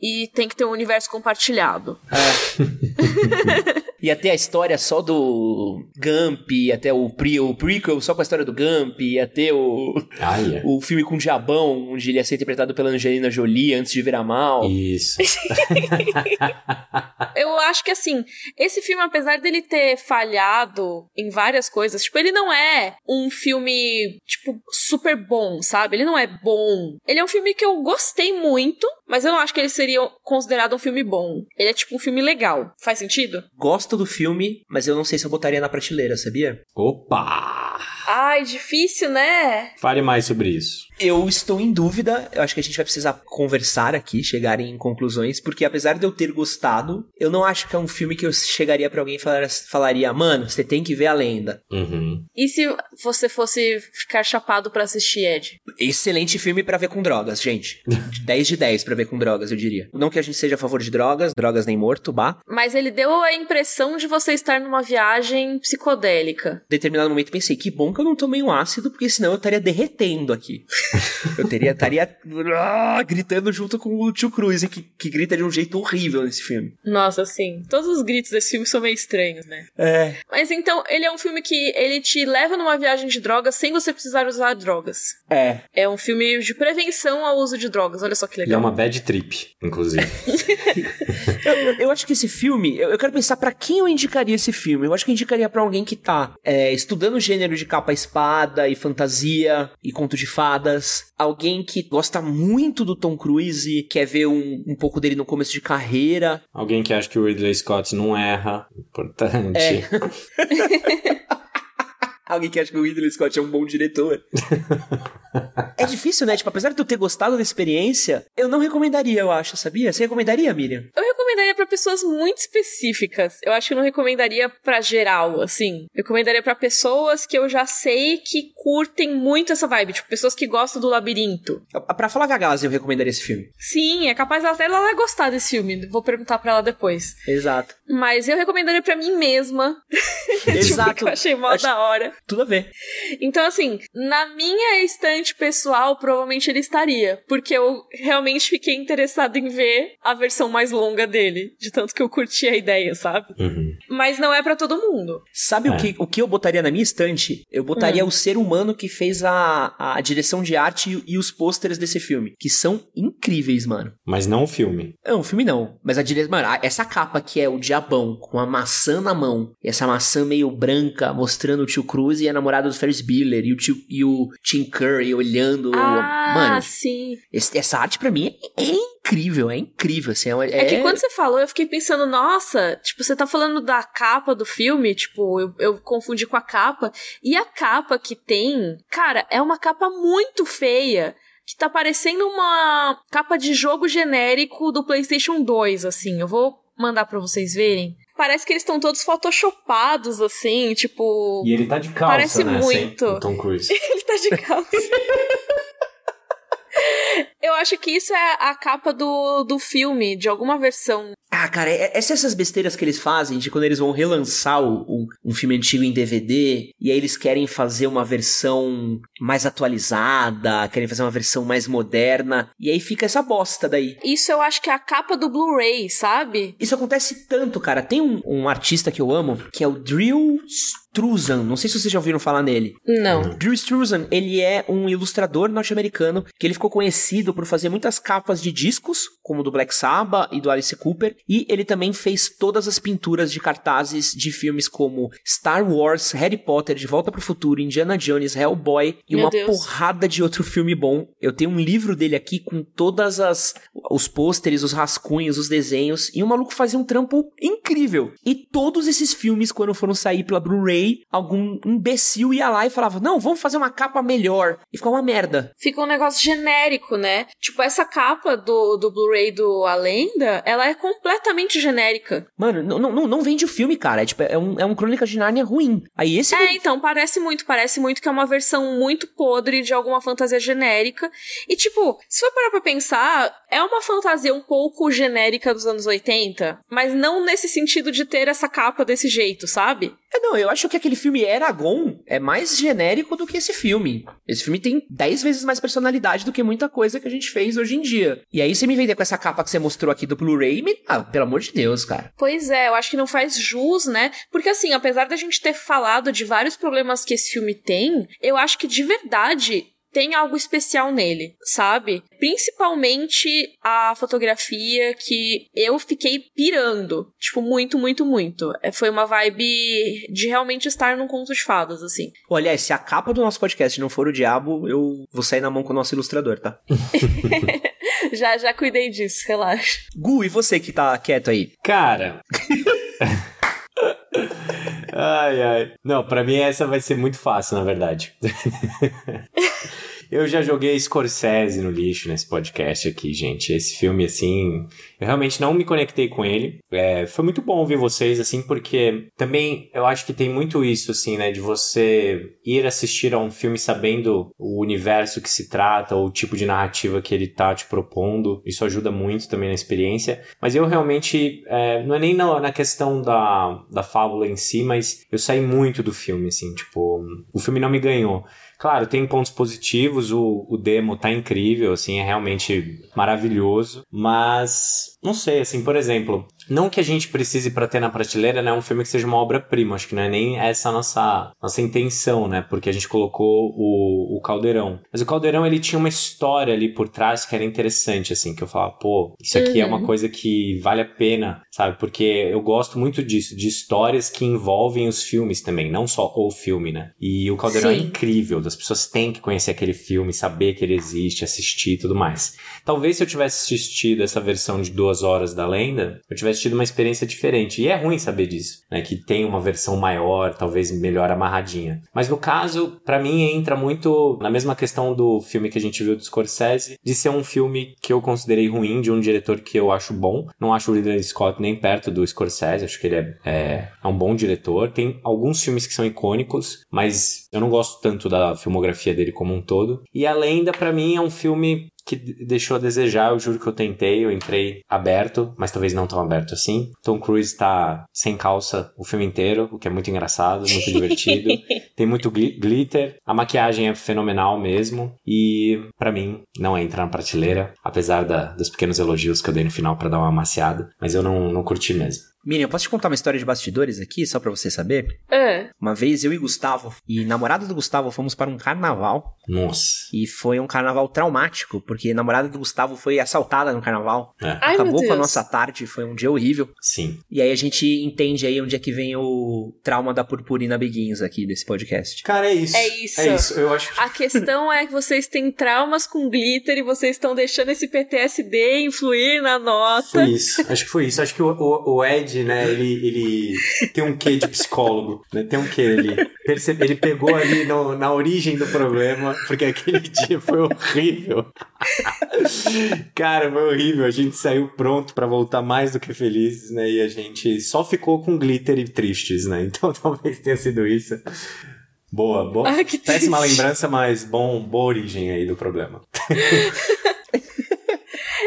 e tem que ter um universo compartilhado. É. ia ter a história só do Gump, ia ter o, pre, o prequel só com a história do Gump, ia ter o, ah, yeah. o filme com o Diabão, onde ele ia ser interpretado pela Angelina Jolie antes de virar mal. Isso. Eu acho que assim, esse filme, apesar dele ter falhado em várias coisas, tipo, ele não é um filme, tipo, super bom, sabe? Ele não é bom. Ele é um filme que eu gostei muito, mas eu não acho que ele seria considerado um filme bom. Ele é tipo um filme legal. Faz sentido? Gosto do filme, mas eu não sei se eu botaria na prateleira, sabia? Opa! Ai, difícil, né? Fale mais sobre isso. Eu estou em dúvida, eu acho que a gente vai precisar conversar aqui, chegar em conclusões, porque apesar de eu ter gostado, eu não acho que é um filme que eu chegaria para alguém e falar, falaria, mano, você tem que ver a lenda. Uhum. E se você fosse ficar chapado para assistir, Ed? Excelente filme para ver com drogas, gente. 10 de 10 pra pra ver com drogas, eu diria. Não que a gente seja a favor de drogas, drogas nem morto, bah. Mas ele deu a impressão de você estar numa viagem psicodélica. Em determinado momento pensei, que bom que eu não tomei um ácido, porque senão eu estaria derretendo aqui. eu teria, estaria ah, gritando junto com o tio Cruz, que, que grita de um jeito horrível nesse filme. Nossa, sim. Todos os gritos desse filme são meio estranhos, né? É. Mas então, ele é um filme que ele te leva numa viagem de drogas sem você precisar usar drogas. É. É um filme de prevenção ao uso de drogas. Olha só que Ele é legal. uma bad trip, inclusive. Eu, eu acho que esse filme, eu, eu quero pensar pra quem eu indicaria esse filme. Eu acho que eu indicaria pra alguém que tá é, estudando o gênero de capa-espada e fantasia e conto de fadas. Alguém que gosta muito do Tom Cruise, quer ver um, um pouco dele no começo de carreira. Alguém que acha que o Ridley Scott não erra. Importante. É. Alguém que acha que o Ridley Scott é um bom diretor. é difícil, né? Tipo, apesar de eu ter gostado da experiência, eu não recomendaria, eu acho, sabia? Você recomendaria, Miriam? Eu recomendaria pra pessoas muito específicas. Eu acho que eu não recomendaria pra geral, assim. Eu recomendaria pra pessoas que eu já sei que curtem muito essa vibe, tipo pessoas que gostam do labirinto. Pra falar com a Gazi, eu recomendaria esse filme. Sim, é capaz até ela gostar desse filme. Vou perguntar pra ela depois. Exato. Mas eu recomendaria pra mim mesma. Exato. tipo, eu achei mó Acho- da hora. Tudo a ver. Então, assim, na minha estante pessoal, provavelmente ele estaria. Porque eu realmente fiquei interessada em ver a versão mais longa dele. De tanto que eu curti a ideia, sabe? Uhum. Mas não é pra todo mundo. Sabe o, É. que, o que eu botaria na minha estante? Eu botaria Hum. o ser humano que fez a, a direção de arte e, e os pôsteres desse filme. Que são incríveis, mano. Mas não o filme. Não, o filme não. Mas a direção. Mano, a- essa capa que é o diabão com a maçã na mão. E essa maçã meio branca mostrando o tio Cruz e a namorada do Ferris Bueller. E o, tio, e o Tim Curry olhando. Ah, Mano, sim. esse- essa arte pra mim é, é incrível. É incrível. Assim, é, É... que quando você falou, eu fiquei pensando, nossa, tipo, você tá falando da capa do filme, tipo, eu, eu confundi com a capa. E a capa que tem, cara, é uma capa muito feia. Que tá parecendo uma capa de jogo genérico do PlayStation 2, assim. Eu vou mandar pra vocês verem. Parece que eles estão todos photoshopados, assim, tipo. E ele tá de calça, Parece né? muito. O Tom Cruise. Ele tá de calça. Eu acho que isso é a capa do, do filme, de alguma versão. Ah, cara, é, é essas besteiras que eles fazem de quando eles vão relançar o- o- um filme antigo em DVD e aí eles querem fazer uma versão mais atualizada, querem fazer uma versão mais moderna e aí fica essa bosta daí. Isso eu acho que é a capa do Blu-ray, sabe? Isso acontece tanto, cara. Tem um, um artista que eu amo que é o Drill Struzan. Não sei se vocês já ouviram falar nele. Não. Drew Struzan, ele é um ilustrador norte-americano que ele ficou conhecido por fazer muitas capas de discos, como do Black Sabbath e do Alice Cooper, e ele também fez todas as pinturas de cartazes de filmes como Star Wars, Harry Potter, De Volta para o Futuro, Indiana Jones, Hellboy e Meu uma Deus. porrada de outro filme bom. Eu tenho um livro dele aqui com todas as os pôsteres, os rascunhos, os desenhos, e o maluco fazia um trampo incrível. E todos esses filmes quando foram sair pela Blu-ray, algum imbecil ia lá e falava: "Não, vamos fazer uma capa melhor". E ficou uma merda. Fica um negócio genérico, né? Tipo, essa capa do, do Blu-ray do A Lenda, ela é completamente genérica. Mano, não, não, não vende o filme, cara. É, tipo, é um, é um Crônica de Nárnia ruim. Aí esse É, então, parece muito, parece muito que é uma versão muito podre de alguma fantasia genérica. E, tipo, se for parar pra pensar, é uma fantasia um pouco genérica dos anos 80, mas não nesse sentido de ter essa capa desse jeito, sabe? É, não, eu acho que aquele filme Eragon é mais genérico do que esse filme. Esse filme tem 10 vezes mais personalidade do que muita coisa que a gente fez hoje em dia. E aí você me vender com essa capa que você mostrou aqui do Blu-ray, me... ah, pelo amor de Deus, cara. Pois é, eu acho que não faz jus, né? Porque assim, apesar da gente ter falado de vários problemas que esse filme tem, eu acho que de verdade tem algo especial nele, sabe? Principalmente a fotografia que eu fiquei pirando. Tipo, muito, muito, muito. É, Foi uma vibe de realmente estar num conto de fadas, assim. Olha, se a capa do nosso podcast não for o diabo, eu vou sair na mão com o nosso ilustrador, tá? já, já cuidei disso, relaxa. Gu, e você que tá quieto aí? Cara. ai, ai. Não, pra mim essa vai ser muito fácil, na verdade. Eu já joguei Scorsese no lixo nesse podcast aqui, gente. Esse filme, assim, eu realmente não me conectei com ele. É, foi muito bom ouvir vocês, assim, porque também eu acho que tem muito isso, assim, né, de você ir assistir a um filme sabendo o universo que se trata, ou o tipo de narrativa que ele tá te propondo. Isso ajuda muito também na experiência. Mas eu realmente, é, não é nem na, na questão da, da fábula em si, mas eu saí muito do filme, assim, tipo, o filme não me ganhou. Claro, tem pontos positivos, o, o demo tá incrível, assim, é realmente maravilhoso, mas não sei, assim, por exemplo, não que a gente precise para ter na prateleira, né, um filme que seja uma obra-prima, acho que não é nem essa a nossa, nossa intenção, né, porque a gente colocou o, o Caldeirão. Mas o Caldeirão, ele tinha uma história ali por trás que era interessante, assim, que eu falava, pô, isso aqui uhum. é uma uhum. coisa que vale a pena, sabe, porque eu gosto muito disso, de histórias que envolvem os filmes também, não só o filme, né, e o Caldeirão é Sim. é incrível, as pessoas têm que conhecer aquele filme, saber que ele existe, assistir e tudo mais. Talvez se eu tivesse assistido essa versão de duas horas da lenda, eu tivesse tido uma experiência diferente. E é ruim saber disso, né? Que tem uma versão maior, talvez melhor amarradinha. Mas no caso, para mim entra muito na mesma questão do filme que a gente viu do Scorsese, de ser um filme que eu considerei ruim, de um diretor que eu acho bom. Não acho o Ridley Scott nem perto do Scorsese, acho que ele é, é, é um bom diretor. Tem alguns filmes que são icônicos, mas eu não gosto tanto da filmografia dele como um todo. E a Lenda, para mim, é um filme que deixou a desejar. Eu juro que eu tentei, eu entrei aberto, mas talvez não tão aberto assim. Tom Cruise tá sem calça o filme inteiro, o que é muito engraçado, muito divertido. Tem muito gl glitter, a maquiagem é fenomenal mesmo e para mim não entra na prateleira, apesar da, dos pequenos elogios que eu dei no final para dar uma amaciada, mas eu não, não curti mesmo. Miriam, posso te contar uma história de bastidores aqui, só para você saber? É. Uma vez eu e Gustavo, e namorada do Gustavo, fomos para um carnaval. Nossa. E foi um carnaval traumático, porque a namorada do Gustavo foi assaltada no carnaval. É. Ai, Acabou com a nossa tarde, foi um dia horrível. Sim. E aí a gente entende aí onde é que vem o trauma da purpurina Beguins aqui desse podcast. Cara, é isso. É isso. É isso, eu acho. A questão é que vocês têm traumas com glitter e vocês estão deixando esse PTSD influir na nota. Foi isso. Acho que foi isso. Acho que o, o, o Ed né, ele, ele tem um quê de psicólogo, né? Tem um quê ali. Percebe, ele pegou ali no, na origem do problema, porque aquele dia foi horrível. Cara, foi horrível. A gente saiu pronto para voltar mais do que felizes, né? E a gente só ficou com glitter e tristes, né? Então talvez tenha sido isso. Boa, boa. Ah, Péssima lembrança, mas bom, boa origem aí do problema.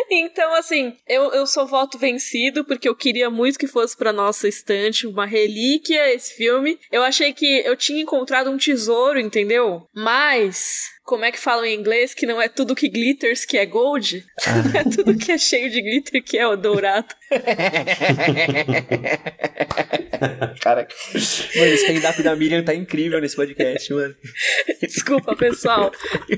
Então, assim, eu, eu sou voto vencido, porque eu queria muito que fosse pra nossa estante uma relíquia esse filme. Eu achei que eu tinha encontrado um tesouro, entendeu? Mas como é que falam em inglês que não é tudo que glitters que é gold? Ah. Não é tudo que é cheio de glitter que é o dourado. Cara, mano, o stand-up da Miriam tá incrível nesse podcast, mano. Desculpa, pessoal.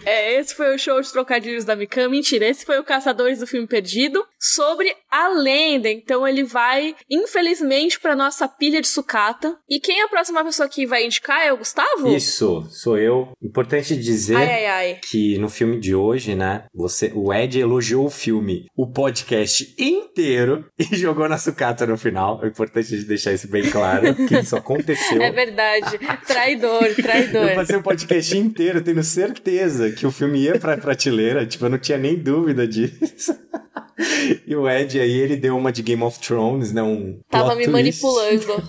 É, esse foi o show de trocadilhos da Mikan. Mentira, esse foi o Caçadores do Filme Perdido sobre a lenda. Então ele vai, infelizmente, pra nossa pilha de sucata. E quem é a próxima pessoa que vai indicar é o Gustavo? Isso, sou eu. Importante dizer. Ai, ai, ai. Que no filme de hoje, né? Você, o Ed elogiou o filme, o podcast inteiro e jogou na sucata no final. É importante deixar isso bem claro, que isso aconteceu. É verdade. Traidor, traidor. Eu passei o podcast inteiro tendo certeza que o filme ia pra prateleira. Tipo, eu não tinha nem dúvida disso. E o Ed aí, ele deu uma de Game of Thrones, né? Um Tava me twist. manipulando.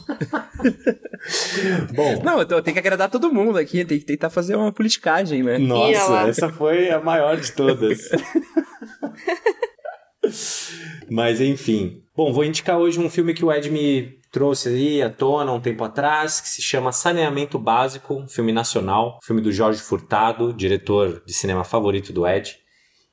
Bom. Não, eu tenho que agradar todo mundo aqui, tem que tentar fazer uma politicagem, né? Nossa, essa foi a maior de todas. Mas enfim. Bom, vou indicar hoje um filme que o Ed me trouxe aí à tona um tempo atrás, que se chama Saneamento Básico, um filme nacional, filme do Jorge Furtado, diretor de cinema favorito do Ed.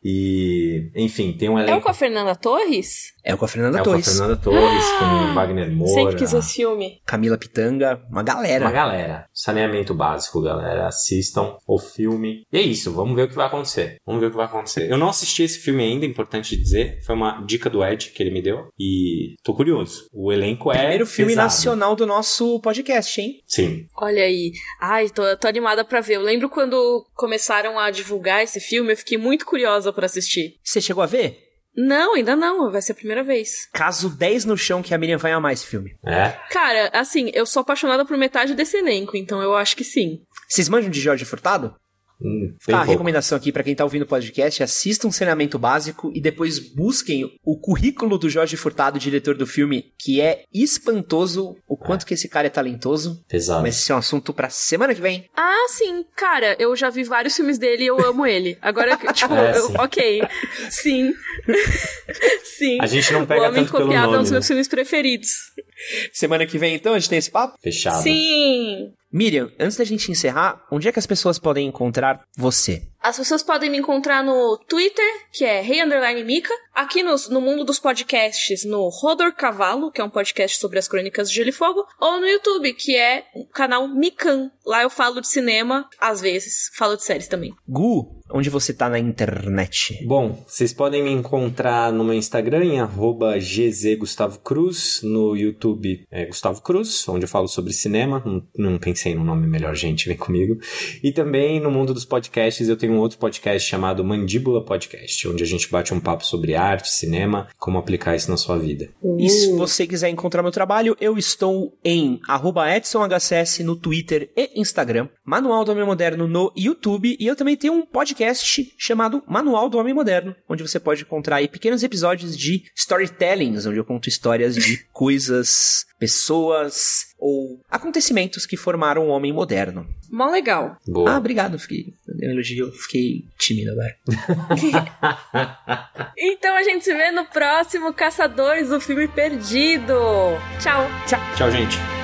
E, enfim, tem um elenco. É o com a Fernanda Torres? É com a Fernanda é Torres. É com a Fernanda Torres, com Wagner Moura. Sempre quis esse filme. Camila Pitanga, uma galera. Uma galera. Saneamento básico, galera. Assistam o filme. E é isso, vamos ver o que vai acontecer. Vamos ver o que vai acontecer. Eu não assisti esse filme ainda, importante dizer. Foi uma dica do Ed que ele me deu. E tô curioso. O elenco é. Primeiro filme pesado. nacional do nosso podcast, hein? Sim. Olha aí. Ai, tô, tô animada pra ver. Eu lembro quando começaram a divulgar esse filme, eu fiquei muito curiosa para assistir. Você chegou a ver? Não, ainda não. Vai ser a primeira vez. Caso 10 no chão que a Miriam vai amar esse filme. É? Cara, assim, eu sou apaixonada por metade desse elenco, então eu acho que sim. Vocês manjam de Jorge Furtado? Hum, a pouco. recomendação aqui para quem tá ouvindo o podcast, assista um saneamento básico e depois busquem o currículo do Jorge Furtado, diretor do filme, que é espantoso o quanto é. que esse cara é talentoso. Exato. Mas esse é um assunto pra semana que vem. Ah, sim. Cara, eu já vi vários filmes dele e eu amo ele. Agora, tipo, é, eu, ok. Sim. sim. A gente não pega o Homem tanto pelo nome, é um dos né? meus filmes preferidos. Semana que vem, então, a gente tem esse papo? Fechado. Sim. Miriam, antes da gente encerrar, onde é que as pessoas podem encontrar você? As pessoas podem me encontrar no Twitter, que é Rei hey Mika, aqui no, no mundo dos podcasts, no Rodor Cavalo, que é um podcast sobre as crônicas de Gelo e Fogo, ou no YouTube, que é o canal Mikan. Lá eu falo de cinema, às vezes, falo de séries também. Gu, onde você tá na internet? Bom, vocês podem me encontrar no meu Instagram em gzgustavocruz, no YouTube é Gustavo Cruz, onde eu falo sobre cinema, não, não pensei no nome melhor, gente, vem comigo. E também no mundo dos podcasts eu tenho um outro podcast chamado Mandíbula Podcast, onde a gente bate um papo sobre arte, cinema, como aplicar isso na sua vida. E se você quiser encontrar meu trabalho, eu estou em EdsonHCS no Twitter e Instagram, Manual do Homem Moderno no YouTube e eu também tenho um podcast chamado Manual do Homem Moderno, onde você pode encontrar aí pequenos episódios de storytellings, onde eu conto histórias de coisas, pessoas ou acontecimentos que formaram o homem moderno. Mó legal. Boa. Ah, obrigado. Fiquei, eu elogio, fiquei tímido agora. então a gente se vê no próximo Caçadores do Filme Perdido. Tchau. Tchau. Tchau, gente.